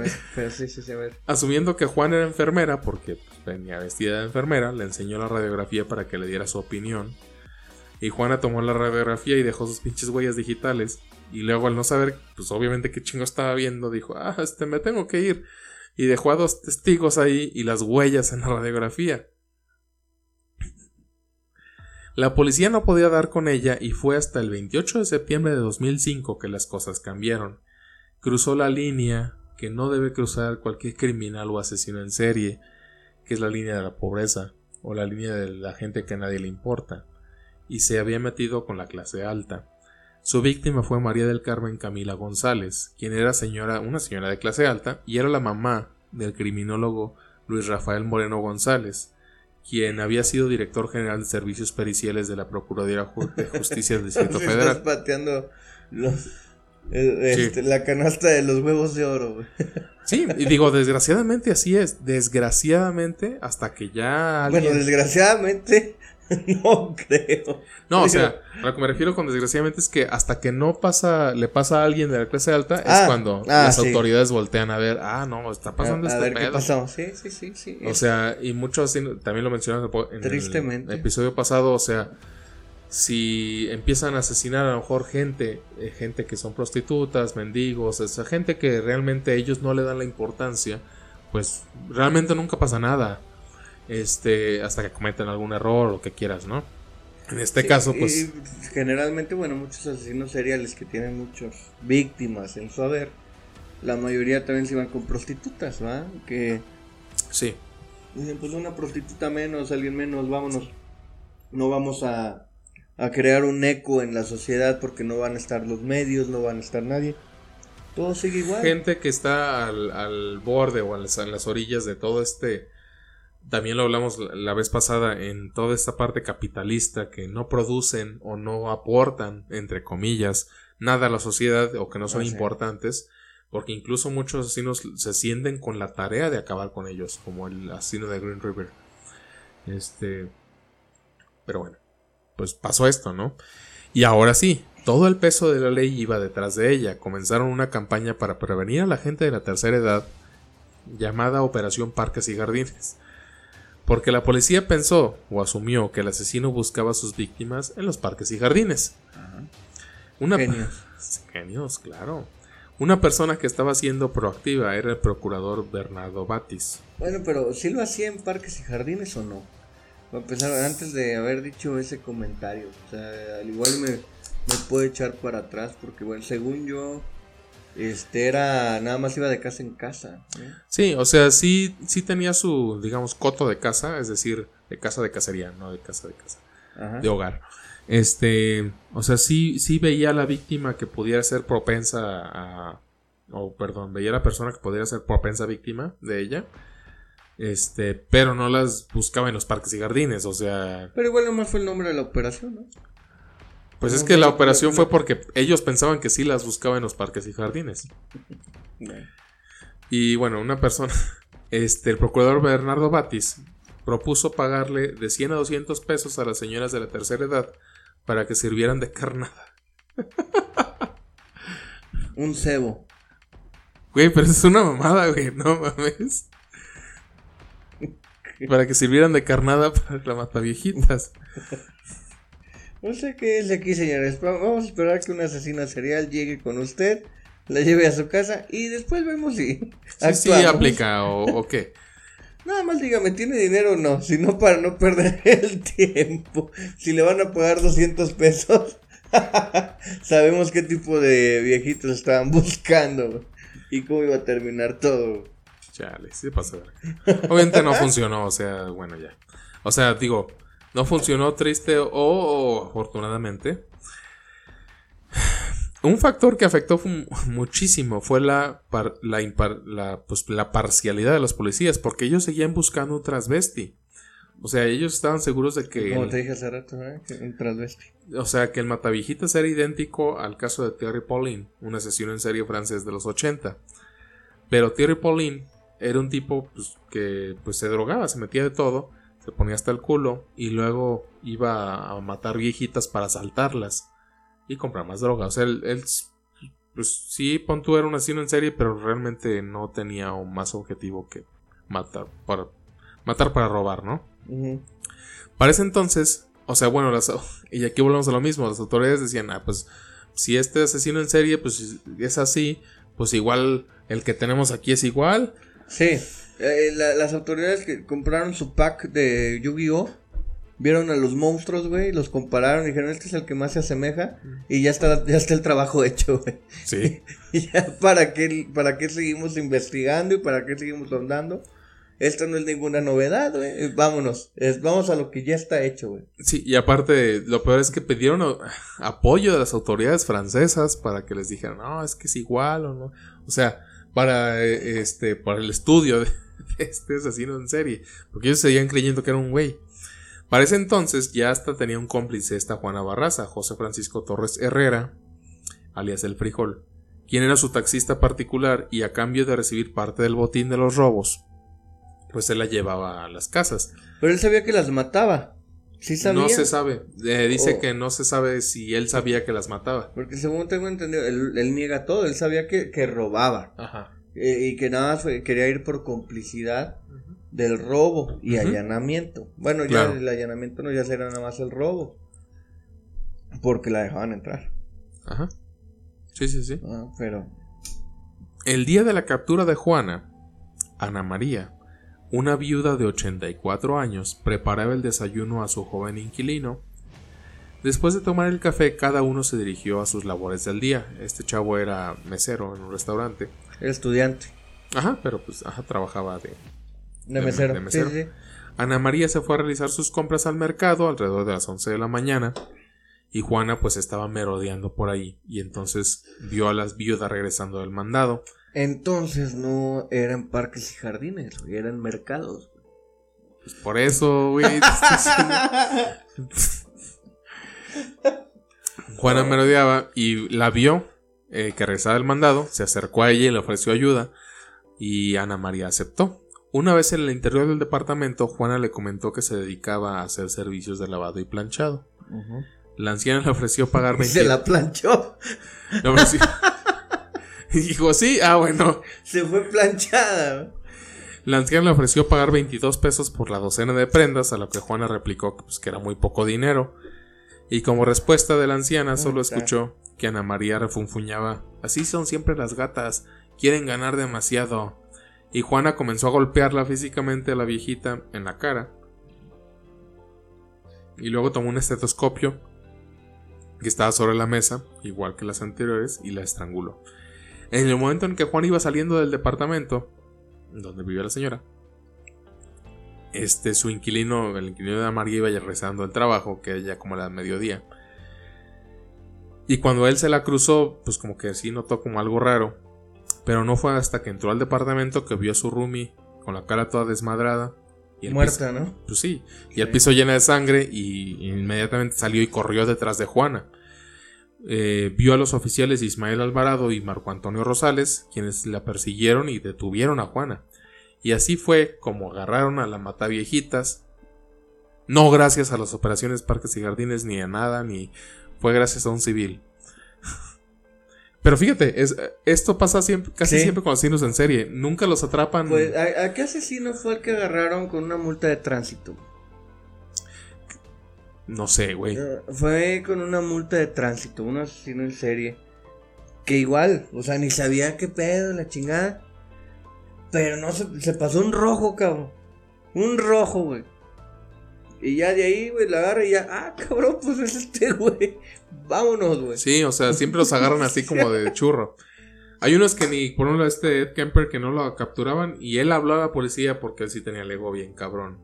sí, sí, a ver. Asumiendo que Juan era enfermera, porque venía vestida de enfermera, le enseñó la radiografía para que le diera su opinión. Y Juana tomó la radiografía y dejó sus pinches huellas digitales. Y luego al no saber, pues obviamente qué chingo estaba viendo, dijo, ah, este, me tengo que ir. Y dejó a dos testigos ahí y las huellas en la radiografía. La policía no podía dar con ella y fue hasta el 28 de septiembre de 2005 que las cosas cambiaron. Cruzó la línea que no debe cruzar cualquier criminal o asesino en serie, que es la línea de la pobreza o la línea de la gente que a nadie le importa, y se había metido con la clase alta. Su víctima fue María del Carmen Camila González, quien era señora, una señora de clase alta y era la mamá del criminólogo Luis Rafael Moreno González, quien había sido director general de servicios periciales de la Procuraduría de Justicia del Distrito Federal. Estás pateando este, la canasta de los huevos de oro. Sí, y digo, desgraciadamente así es. Desgraciadamente, hasta que ya. Bueno, desgraciadamente, no creo. No, o sea, a lo que me refiero con desgraciadamente es que hasta que no pasa, le pasa a alguien de la clase alta, es Ah, cuando ah, las sí. autoridades voltean a ver, ah, no, está pasando a, a este ver qué pedo. pasó. Sí, sí, sí, sí. O sea, y muchos así, también lo mencionaron en Tristemente. el episodio pasado, o sea, si empiezan a asesinar a lo mejor gente, eh, gente que son prostitutas, mendigos, esa gente que realmente ellos no le dan la importancia, pues realmente nunca pasa nada. Este, hasta que cometen algún error o lo que quieras, ¿no? En este Sí, caso, pues y generalmente, bueno, muchos asesinos seriales que tienen muchas víctimas en su haber, la mayoría también se van con prostitutas, ¿va? Que sí. dicen, pues una prostituta menos, alguien menos, vámonos. No vamos a, a crear un eco en la sociedad porque no van a estar los medios, no van a estar nadie. Todo sigue igual. gente que está al, al borde o a las- en las orillas de todo este también lo hablamos la, vez pasada en toda esta parte capitalista que no producen o no aportan entre comillas nada a la sociedad o que no son sí. importantes porque incluso muchos asesinos se sienten con la tarea de acabar con ellos como el asesino de Green River este pero bueno pues pasó esto no y ahora sí todo el peso de la ley iba detrás de ella. Comenzaron una campaña para prevenir a la gente de la tercera edad llamada Operación Parques y Jardines. Porque la policía pensó o asumió que el asesino buscaba a sus víctimas en los parques y jardines. Una Genios. Genios, claro. Una persona que estaba siendo proactiva era el procurador Bernardo Batis. Bueno, pero ¿sí lo hacía en parques y jardines o no? Para empezar, antes de haber dicho ese comentario, o sea, al igual me, me puede echar para atrás, porque bueno, según yo, este era, nada más iba de casa en casa. ¿eh? Sí, o sea, sí, sí tenía su, digamos, coto de casa, es decir, de casa de cacería, no de casa de casa. Ajá. de hogar. Este, o sea, sí, sí veía a la víctima que pudiera ser propensa a, o perdón, veía a la persona que podría ser propensa víctima de ella. Este, pero no las buscaba en los parques y jardines, o sea. Pero igual nomás fue el nombre de la operación, ¿no? Pues es que la operación fue porque ellos pensaban que sí las buscaba en los parques y jardines. Y bueno, una persona, este, el procurador Bernardo Batis propuso pagarle de 100 a 200 pesos a las señoras de la tercera edad para que sirvieran de carnada. Un cebo. Güey, pero es una mamada, güey, no mames. Para que sirvieran de carnada para la mataviejitas. No sé qué es de aquí, señores. Vamos a esperar que un asesino serial llegue con usted, la lleve a su casa y después vemos si. Sí, sí aplica o, qué. Nada más dígame, ¿tiene dinero o no? Si no, para no perder el tiempo. Si le van a pagar 200 pesos, sabemos qué tipo de viejitos estaban buscando y cómo iba a terminar todo. Chale, sí pasa. Obviamente no funcionó, o sea, bueno, ya. O sea, digo, no funcionó triste o, afortunadamente. Un factor que afectó muchísimo fue la, la, pues, la, parcialidad de los policías, porque ellos seguían buscando un transvesti. O sea, ellos estaban seguros de que. Como te dije hace rato, ¿eh? Un transvesti. O sea, que el Matavijitas era idéntico al caso de Thierry Paulin, un asesino en serie francés de los 80. Pero Thierry Paulin era un tipo pues, que pues, se drogaba, se metía de todo, se ponía hasta el culo y luego iba a matar viejitas para asaltarlas y comprar más droga. O sea, él, pues sí, pon era un asesino en serie, pero realmente no tenía un más objetivo que matar para, matar para robar, ¿no? Para ese entonces, o sea, bueno, las, y aquí volvemos a lo mismo, las autoridades decían, ah, pues si este asesino en serie pues es así, pues igual el que tenemos aquí es igual. Sí, eh, las autoridades que compraron su pack de Yu-Gi-Oh! Vieron a los monstruos, güey, los compararon y dijeron, este es el que más se asemeja y ya está, ya está el trabajo hecho, güey. Sí. y ya, ¿para qué, ¿para qué seguimos investigando y para qué seguimos rondando? Esto no es ninguna novedad, güey. Vámonos. vamos a lo que ya está hecho, güey. Sí, y aparte, lo peor es que pidieron apoyo de las autoridades francesas para que les dijeran, no, es que es igual o no. O sea, para eh, este, para el estudio de, este asesino en serie. Porque ellos seguían creyendo que era un güey. Para ese entonces ya hasta tenía un cómplice esta Juana Barraza, José Francisco Torres Herrera, alias el frijol, quien era su taxista particular y a cambio de recibir parte del botín de los robos, pues él la llevaba a las casas. Pero él sabía que las mataba. ¿Sí sabía? No se sabe. Eh, dice oh. que no se sabe si él sabía que las mataba. Porque según tengo entendido, él, niega todo. Él sabía que, que robaba. Ajá. Eh, y que nada más quería ir por complicidad del robo y allanamiento. Bueno, ya el allanamiento no ya será nada más el robo. Porque la dejaban entrar. Ajá. Sí, sí, sí. Ah, pero. El día de la captura de Juana, Ana María, una viuda de 84 años, preparaba el desayuno a su joven inquilino. Después de tomar el café, cada uno se dirigió a sus labores del día. Este chavo era mesero en un restaurante. Era estudiante. Ajá, pero pues ajá, trabajaba de, de, mesero. Ana María se fue a realizar sus compras al mercado alrededor de las 11 de la mañana. Y Juana pues estaba merodeando por ahí. Y entonces vio a las viudas regresando del mandado. Entonces no eran parques y jardines, eran mercados. Pues por eso, güey. Juana merodeaba y la vio eh, que regresaba del mandado, se acercó a ella y le ofreció ayuda y Ana María aceptó. Una vez en el interior del departamento, Juana le comentó que se dedicaba a hacer servicios de lavado y planchado. La anciana le ofreció pagar 20... ¿Se la planchó? y dijo, sí, ah, bueno. Se fue planchada. La anciana le ofreció pagar 22 pesos por la docena de prendas, a lo que Juana replicó pues, que era muy poco dinero. Y como respuesta de la anciana, solo escuchó que Ana María refunfuñaba. Así son siempre las gatas, quieren ganar demasiado. Y Juana comenzó a golpearla físicamente a la viejita en la cara. Y luego tomó un estetoscopio que estaba sobre la mesa, igual que las anteriores, y la estranguló. En el momento en que Juan iba saliendo del departamento, donde vivía la señora, este, su inquilino, el inquilino de Ana María iba ya rezando el trabajo, que ya como a la mediodía. Y cuando él se la cruzó, pues como que sí notó como algo raro. Pero no fue hasta que entró al departamento que vio a su roomie con la cara toda desmadrada. Y Muerta, piso- ¿no? Pues sí. Y el piso lleno de sangre y inmediatamente salió y corrió detrás de Juana. Eh, vio a los oficiales Ismael Alvarado y Marco Antonio Rosales, quienes la persiguieron y detuvieron a Juana. Y así fue como agarraron a la mataviejitas. No gracias a las operaciones Parques y Jardines ni a nada, ni fue gracias a un civil. Pero fíjate, es- esto pasa siempre, casi Sí. siempre con asesinos en serie. Nunca los atrapan. Pues, ¿a, a qué asesino fue el que agarraron con una multa de tránsito? No sé, güey. Eh, fue con una multa de tránsito, un asesino en serie. Que igual, o sea, ni sabía qué pedo, la chingada. Pero no se, pasó un rojo, cabrón. Un rojo, güey. Y ya de ahí, güey, la agarra y ya, ah, cabrón, pues es este, güey. Vámonos, güey. Sí, o sea, siempre los agarran así como de churro. Hay unos que ni, por ejemplo, este Ed Kemper que no lo capturaban y él habló a la policía porque él sí tenía el ego bien cabrón.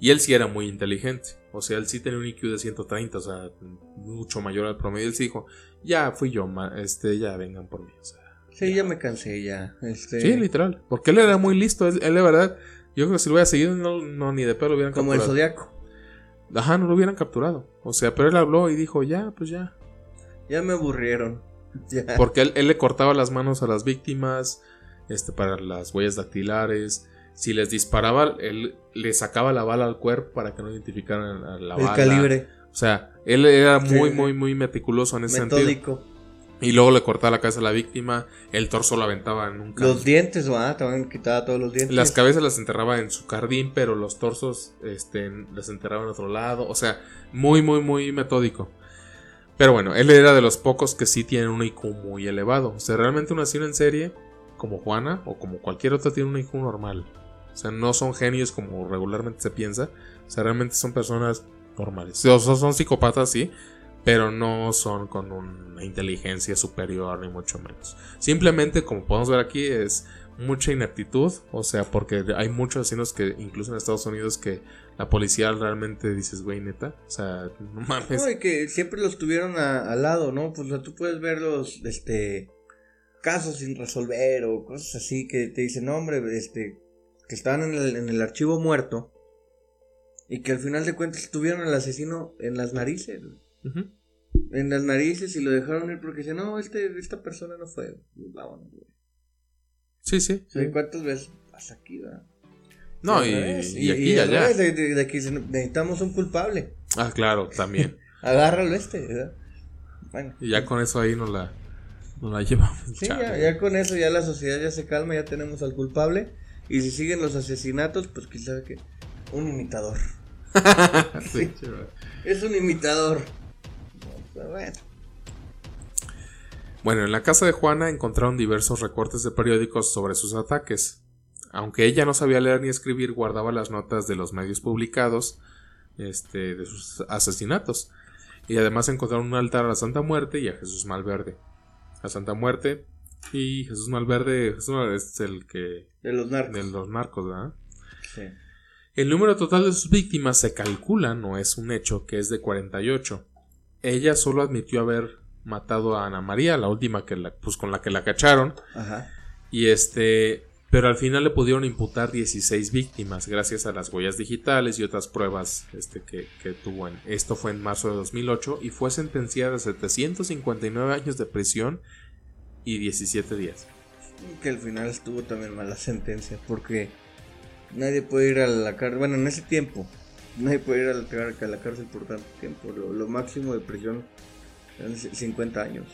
Y él sí era muy inteligente. O sea, él sí tenía un IQ de 130, o sea, mucho mayor al promedio. Él sí dijo, ya fui yo, ma- este, ya vengan por mí. O sea, Sí, ya me cansé, ya. Este, sí, literal. Porque él era muy listo, él, él de verdad. Yo creo que si lo hubiera seguido, no, no ni de pedo lo hubieran como el capturado. zodiaco. Ajá, no lo hubieran capturado. O sea, pero él habló y dijo, ya, pues ya. Ya me aburrieron. Ya. Porque él, él le cortaba las manos a las víctimas, este, para las huellas dactilares. Si les disparaba, él le sacaba la bala al cuerpo para que no identificaran a la el bala. calibre. O sea, él era muy, sí. muy, muy meticuloso en ese sentido. Y luego le cortaba la cabeza a la víctima, el torso lo aventaba en un can- Los dientes, va, también quitaba todos los dientes. Las cabezas las enterraba en su jardín, pero los torsos este, las enterraba en otro lado. O sea, muy, muy, muy metódico. Pero bueno, él era de los pocos que sí tienen un IQ muy elevado. O sea, realmente un asesino en serie, como Juana o como cualquier otro, tiene un IQ normal. O sea, no son genios como regularmente se piensa. O sea, realmente son personas normales. O sea, son psicópatas, sí, pero no son con una inteligencia superior, ni mucho menos. Simplemente, como podemos ver aquí, es mucha ineptitud. O sea, porque hay muchos asesinos que, incluso en Estados Unidos, que la policía realmente dices, güey, neta. O sea, no mames. No, y que siempre los tuvieron al lado, ¿no? Pues o sea, tú puedes ver los, este, casos sin resolver o cosas así que te dicen, no, hombre, este, que estaban en el, en el archivo muerto y que al final de cuentas tuvieron al asesino en las narices, en las narices y lo dejaron ir porque decían, no, este, esta persona no fue, vámonos, güey. Sí, sí. ¿Cuántas veces pasa aquí, verdad? No, Y y, y aquí y al allá. de, de- de necesitamos un culpable, Ah, claro, también. agárralo este, ¿verdad? Bueno. Y ya con eso ahí nos la, nos la llevamos. Sí, ya, ya con eso ya la sociedad ya se calma, ya tenemos al culpable. Y si siguen los asesinatos, pues quizá que un imitador. Sí. Es un imitador. Pero bueno. Bueno, en la casa de Juana encontraron diversos recortes de periódicos sobre sus ataques. Aunque ella no sabía leer ni escribir, guardaba las notas de los medios publicados este, de sus asesinatos. Y además encontraron un altar a la Santa Muerte y a Jesús Malverde. A Santa Muerte y Jesús Malverde Jesús Malverde es el que De los narcos. de los narcos, ¿verdad? Sí. El número total de sus víctimas se calcula, no es un hecho, que es de 48. Ella solo admitió haber matado a Ana María, la última que la, pues con la que la cacharon, Ajá. y este, pero al final le pudieron imputar 16 víctimas gracias a las huellas digitales y otras pruebas este, que, que tuvo. En, esto fue en marzo de 2008 y fue sentenciada a 759 años de prisión y 17 días. Que al final estuvo también mala sentencia. Porque nadie puede ir a la cárcel. Bueno, en ese tiempo. Nadie puede ir a la, cárcel por tanto tiempo. Lo, lo máximo de prisión eran c- 50 años.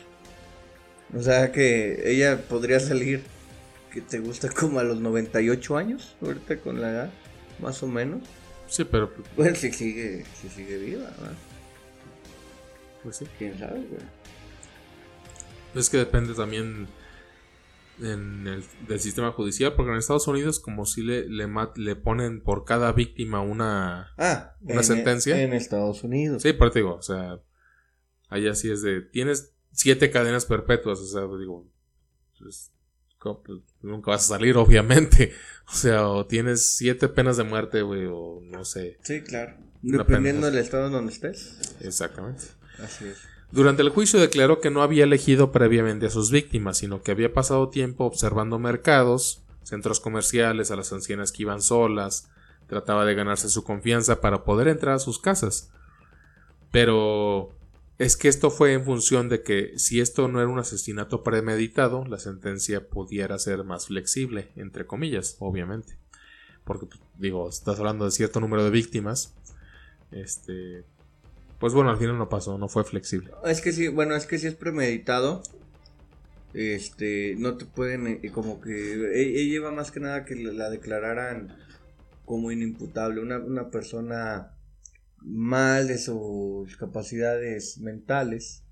O sea que ella podría salir. Que te gusta como a los 98 años. Ahorita con la edad. Más o menos. Sí, pero Bueno, si sigue, si sigue viva, ¿verdad? pues sí. ¿Quién sabe, güey? Es que depende también en el, del sistema judicial, porque en Estados Unidos como si le, le, mat- le ponen por cada víctima una... Ah, ¿Una en- sentencia? En Estados Unidos. Sí, pero te digo, o sea, allá sí es de... Tienes siete cadenas perpetuas, o sea, digo, pues, pues, nunca vas a salir, obviamente. O sea, o tienes siete penas de muerte, güey, o no sé. Sí, claro. Dependiendo del estado en donde estés. Exactamente. Así es. Durante el juicio declaró que no había elegido previamente a sus víctimas, sino que había pasado tiempo observando mercados, centros comerciales, a las ancianas que iban solas, trataba de ganarse su confianza para poder entrar a sus casas. Pero es que esto fue en función de que si esto no era un asesinato premeditado, la sentencia pudiera ser más flexible, entre comillas, obviamente. Porque, pues, digo, estás hablando de cierto número de víctimas. Este. Pues bueno, al final no pasó, no fue flexible. Es que sí, bueno, es que si es premeditado. Este, no te pueden, eh, como que. e- Ella iba más que nada que la declararan como inimputable. Una, una persona mal de sus capacidades mentales.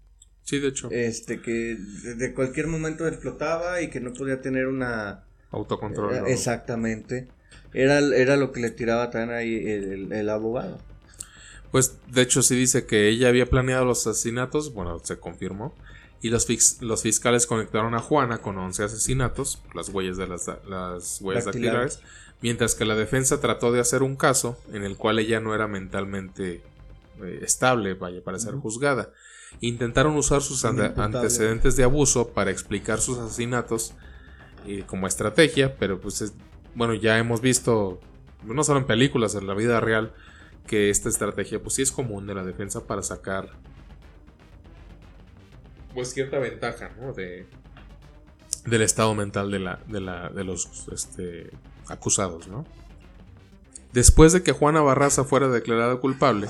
Sí, de hecho, Este, que de cualquier momento explotaba y que no podía tener una. autocontrol. Eh. Exactamente. Era, era lo que le tiraba también ahí el, el- el abogado. Pues de hecho sí dice que ella había planeado los asesinatos, bueno, se confirmó, y los, fix- los fiscales conectaron a Juana con 11 asesinatos, las huellas de las, las huellas Dactilares. dactilares, mientras que la defensa trató de hacer un caso en el cual ella no era mentalmente eh, estable, vaya, para ser juzgada. Intentaron usar sus antecedentes de abuso para explicar sus asesinatos y como estrategia, pero pues es- bueno, ya hemos visto, no solo en películas, en la vida real, que esta estrategia pues sí es común de la defensa para sacar pues cierta ventaja, ¿no? De, del estado mental de, la, de, la, de los este, acusados, ¿no? Después de que Juana Barraza fuera declarada culpable,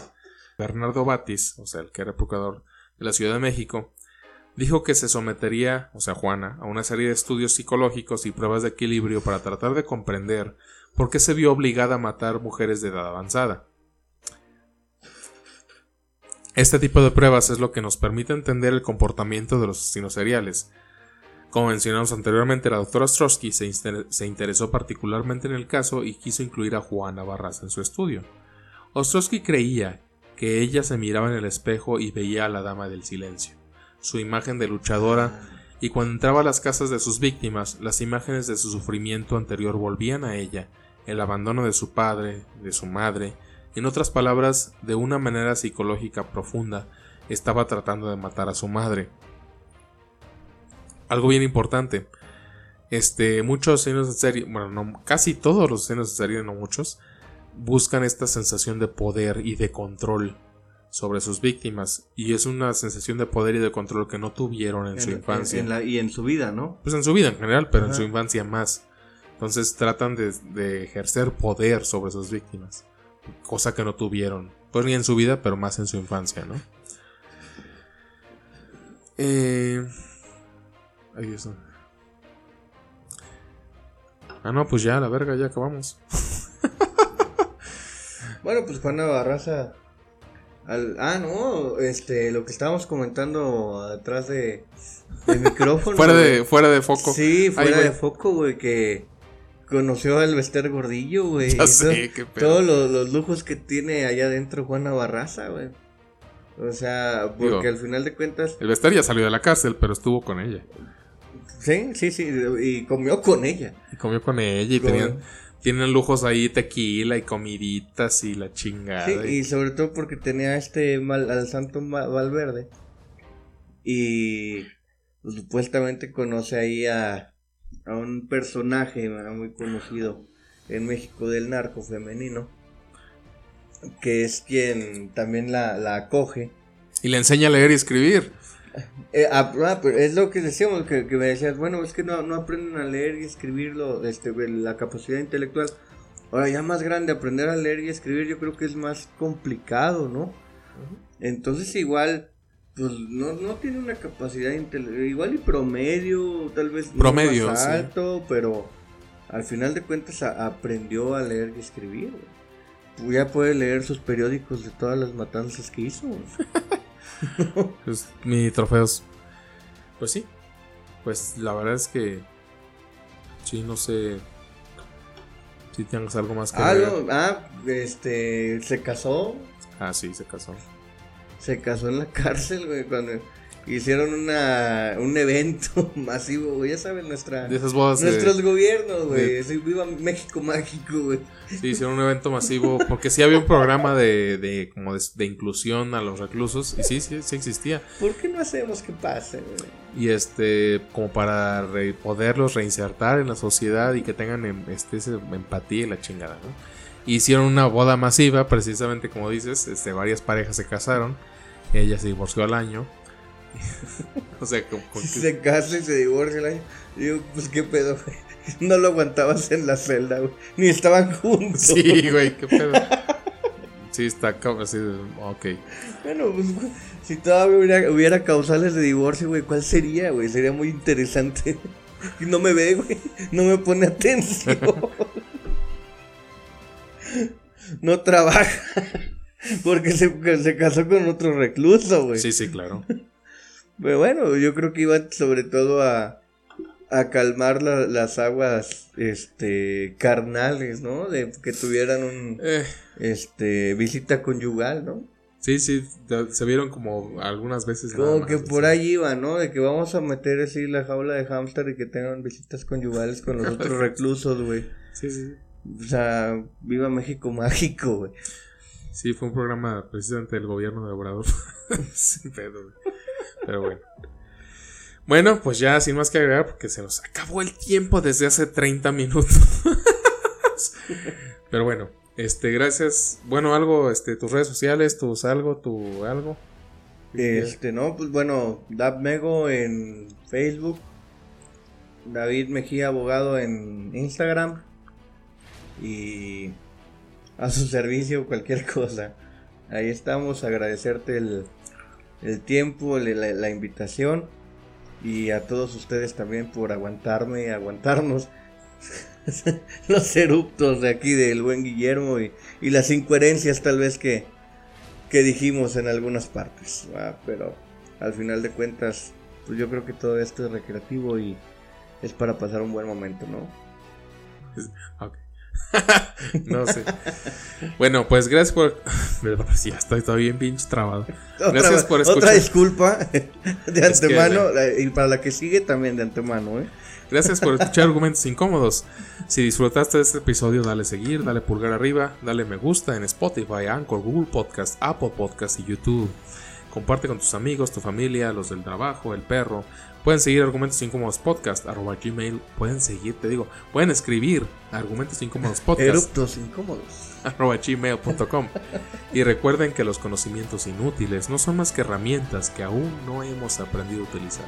Bernardo Batis, o sea, el que era procurador de la Ciudad de México, dijo que se sometería, o sea, Juana, a una serie de estudios psicológicos y pruebas de equilibrio para tratar de comprender por qué se vio obligada a matar mujeres de edad avanzada. Este tipo de pruebas es lo que nos permite entender el comportamiento de los asesinos seriales. Como mencionamos anteriormente, la doctora Ostrowski se, se interesó particularmente en el caso y quiso incluir a Juana Barras en su estudio. Ostrowski creía que ella se miraba en el espejo y veía a la dama del silencio, su imagen de luchadora, y cuando entraba a las casas de sus víctimas, las imágenes de su sufrimiento anterior volvían a ella, el abandono de su padre, de su madre, en otras palabras, de una manera psicológica profunda, estaba tratando de matar a su madre. Algo bien importante. Este, muchos asesinos en serie, bueno, no, casi todos los asesinos en serie, no muchos, buscan esta sensación de poder y de control sobre sus víctimas. Y es una sensación de poder y de control que no tuvieron en, su infancia. en la- y en su vida, ¿no? Pues en su vida en general, pero en su infancia más. Entonces tratan de, de ejercer poder sobre sus víctimas. Cosa que no tuvieron. Pues ni en su vida, pero más en su infancia, ¿no? Eh... Ay, eso. Ah, no, pues ya, la verga, ya acabamos. Bueno, pues Juana Barraza. al- ah, no, este, lo que estábamos comentando atrás de, del micrófono. Fuera de, fuera de foco. Sí, fuera Ay, de foco, güey, que conoció al Bester Gordillo, güey. Ya sé, qué pedo. Todos los, los lujos que tiene allá adentro Juana Barraza, güey. O sea, porque Digo. al final de cuentas, El Bester ya salió de la cárcel, pero estuvo con ella. sí, sí, sí, y comió con ella. Y comió con ella y tenían, tienen lujos ahí, tequila y comiditas y la chingada. Sí, y- y sobre todo porque tenía este mal, al santo Valverde. Y pues, supuestamente conoce ahí a, a un personaje muy conocido en México del narco femenino. Que es quien también la, la acoge. Y le enseña a leer y escribir. Eh, ah, ah, pero es lo que decíamos, que, que me decías, bueno, es que no, no aprenden a leer y escribirlo, este, la capacidad intelectual. Ahora, ya más grande, aprender a leer y escribir yo creo que es más complicado, ¿no? Entonces igual, pues no, no tiene una capacidad intelectual, igual y promedio, tal vez no Promedio, más sí. alto, pero al final de cuentas a- aprendió a leer y escribir. güey. Ya puede leer sus periódicos de todas las matanzas que hizo. Pues, mi trofeos. Pues sí. Pues la verdad es que. Sí, no sé. Si tienes algo más que Ah, no, ah, este, se casó, Ah, sí, se casó. Se casó en la cárcel, güey, cuando hicieron una, un evento masivo, güey. Ya saben, nuestra, De esas bodas. de- nuestros gobiernos, güey. de- Viva México mágico, güey. Sí, hicieron un evento masivo. Porque sí había un programa de, de como de, de inclusión a los reclusos. Y sí, sí, sí existía. ¿Por qué no hacemos que pase, güey? Y este, como para re- poderlos reinsertar en la sociedad y que tengan em- este, ese empatía y la chingada, ¿no? Hicieron una boda masiva, precisamente como dices, este, varias parejas se casaron, ella se divorció al año. o sea, Si que- se casa y se divorcia el año. Digo, pues qué pedo, güey. No lo aguantabas en la celda, güey. Ni estaban juntos. Sí, güey, qué pedo. Sí, está así, ok. Bueno, pues güey, si todavía hubiera, hubiera causales de divorcio, güey, ¿cuál sería, güey? Sería muy interesante. Y no me ve, güey. No me pone atención. No trabaja. Porque se, se casó con otro recluso, güey. Sí, sí, claro. Pero bueno, yo creo que iba sobre todo a, a calmar la- las aguas este carnales, ¿no? De que tuvieran un Eh, este visita conyugal, ¿no? sí, sí, se vieron como algunas veces. Como que por ahí iba, ¿no? De que vamos a meter así la jaula de hámster y que tengan visitas conyugales con los otros reclusos, güey. Sí, sí. O sea, viva México mágico, güey. Sí, fue un programa precisamente del gobierno de Obrador. Pero bueno. Bueno, pues ya sin más que agregar, porque se nos acabó el tiempo desde hace 30 minutos. Pero bueno, este, gracias. Bueno, algo, este, tus redes sociales, tus algo, tu algo. Este, no, pues bueno, Dab Mego en Facebook, David Mejía Abogado en Instagram y a su servicio cualquier cosa. Ahí estamos, agradecerte el, el tiempo, la, invitación y a todos ustedes también por aguantarme, aguantarnos los eruptos de aquí del buen Guillermo y, y las incoherencias tal vez que, que dijimos en algunas partes, pero al final de cuentas, pues yo creo que todo esto es recreativo y es para pasar un buen momento, ¿no? no sé. Bueno, pues gracias por. ya estoy todavía bien pinche trabado. Gracias otra, por Otra escuchar. disculpa de Es que antemano la- y para la que sigue también de antemano, ¿eh? Gracias por escuchar argumentos incómodos. Si disfrutaste de este episodio, dale seguir, dale pulgar arriba, dale me gusta en Spotify, Anchor, Google Podcast, Apple Podcast y YouTube. Comparte con tus amigos, tu familia, los del trabajo, el perro. Pueden seguir Argumentos Incómodos Podcast, arroba gmail. Pueden seguir, te digo, pueden escribir Argumentos Incómodos Podcast, Eruptos incómodos. arroba gmail.com. Y recuerden que los conocimientos inútiles no son más que herramientas que aún no hemos aprendido a utilizar.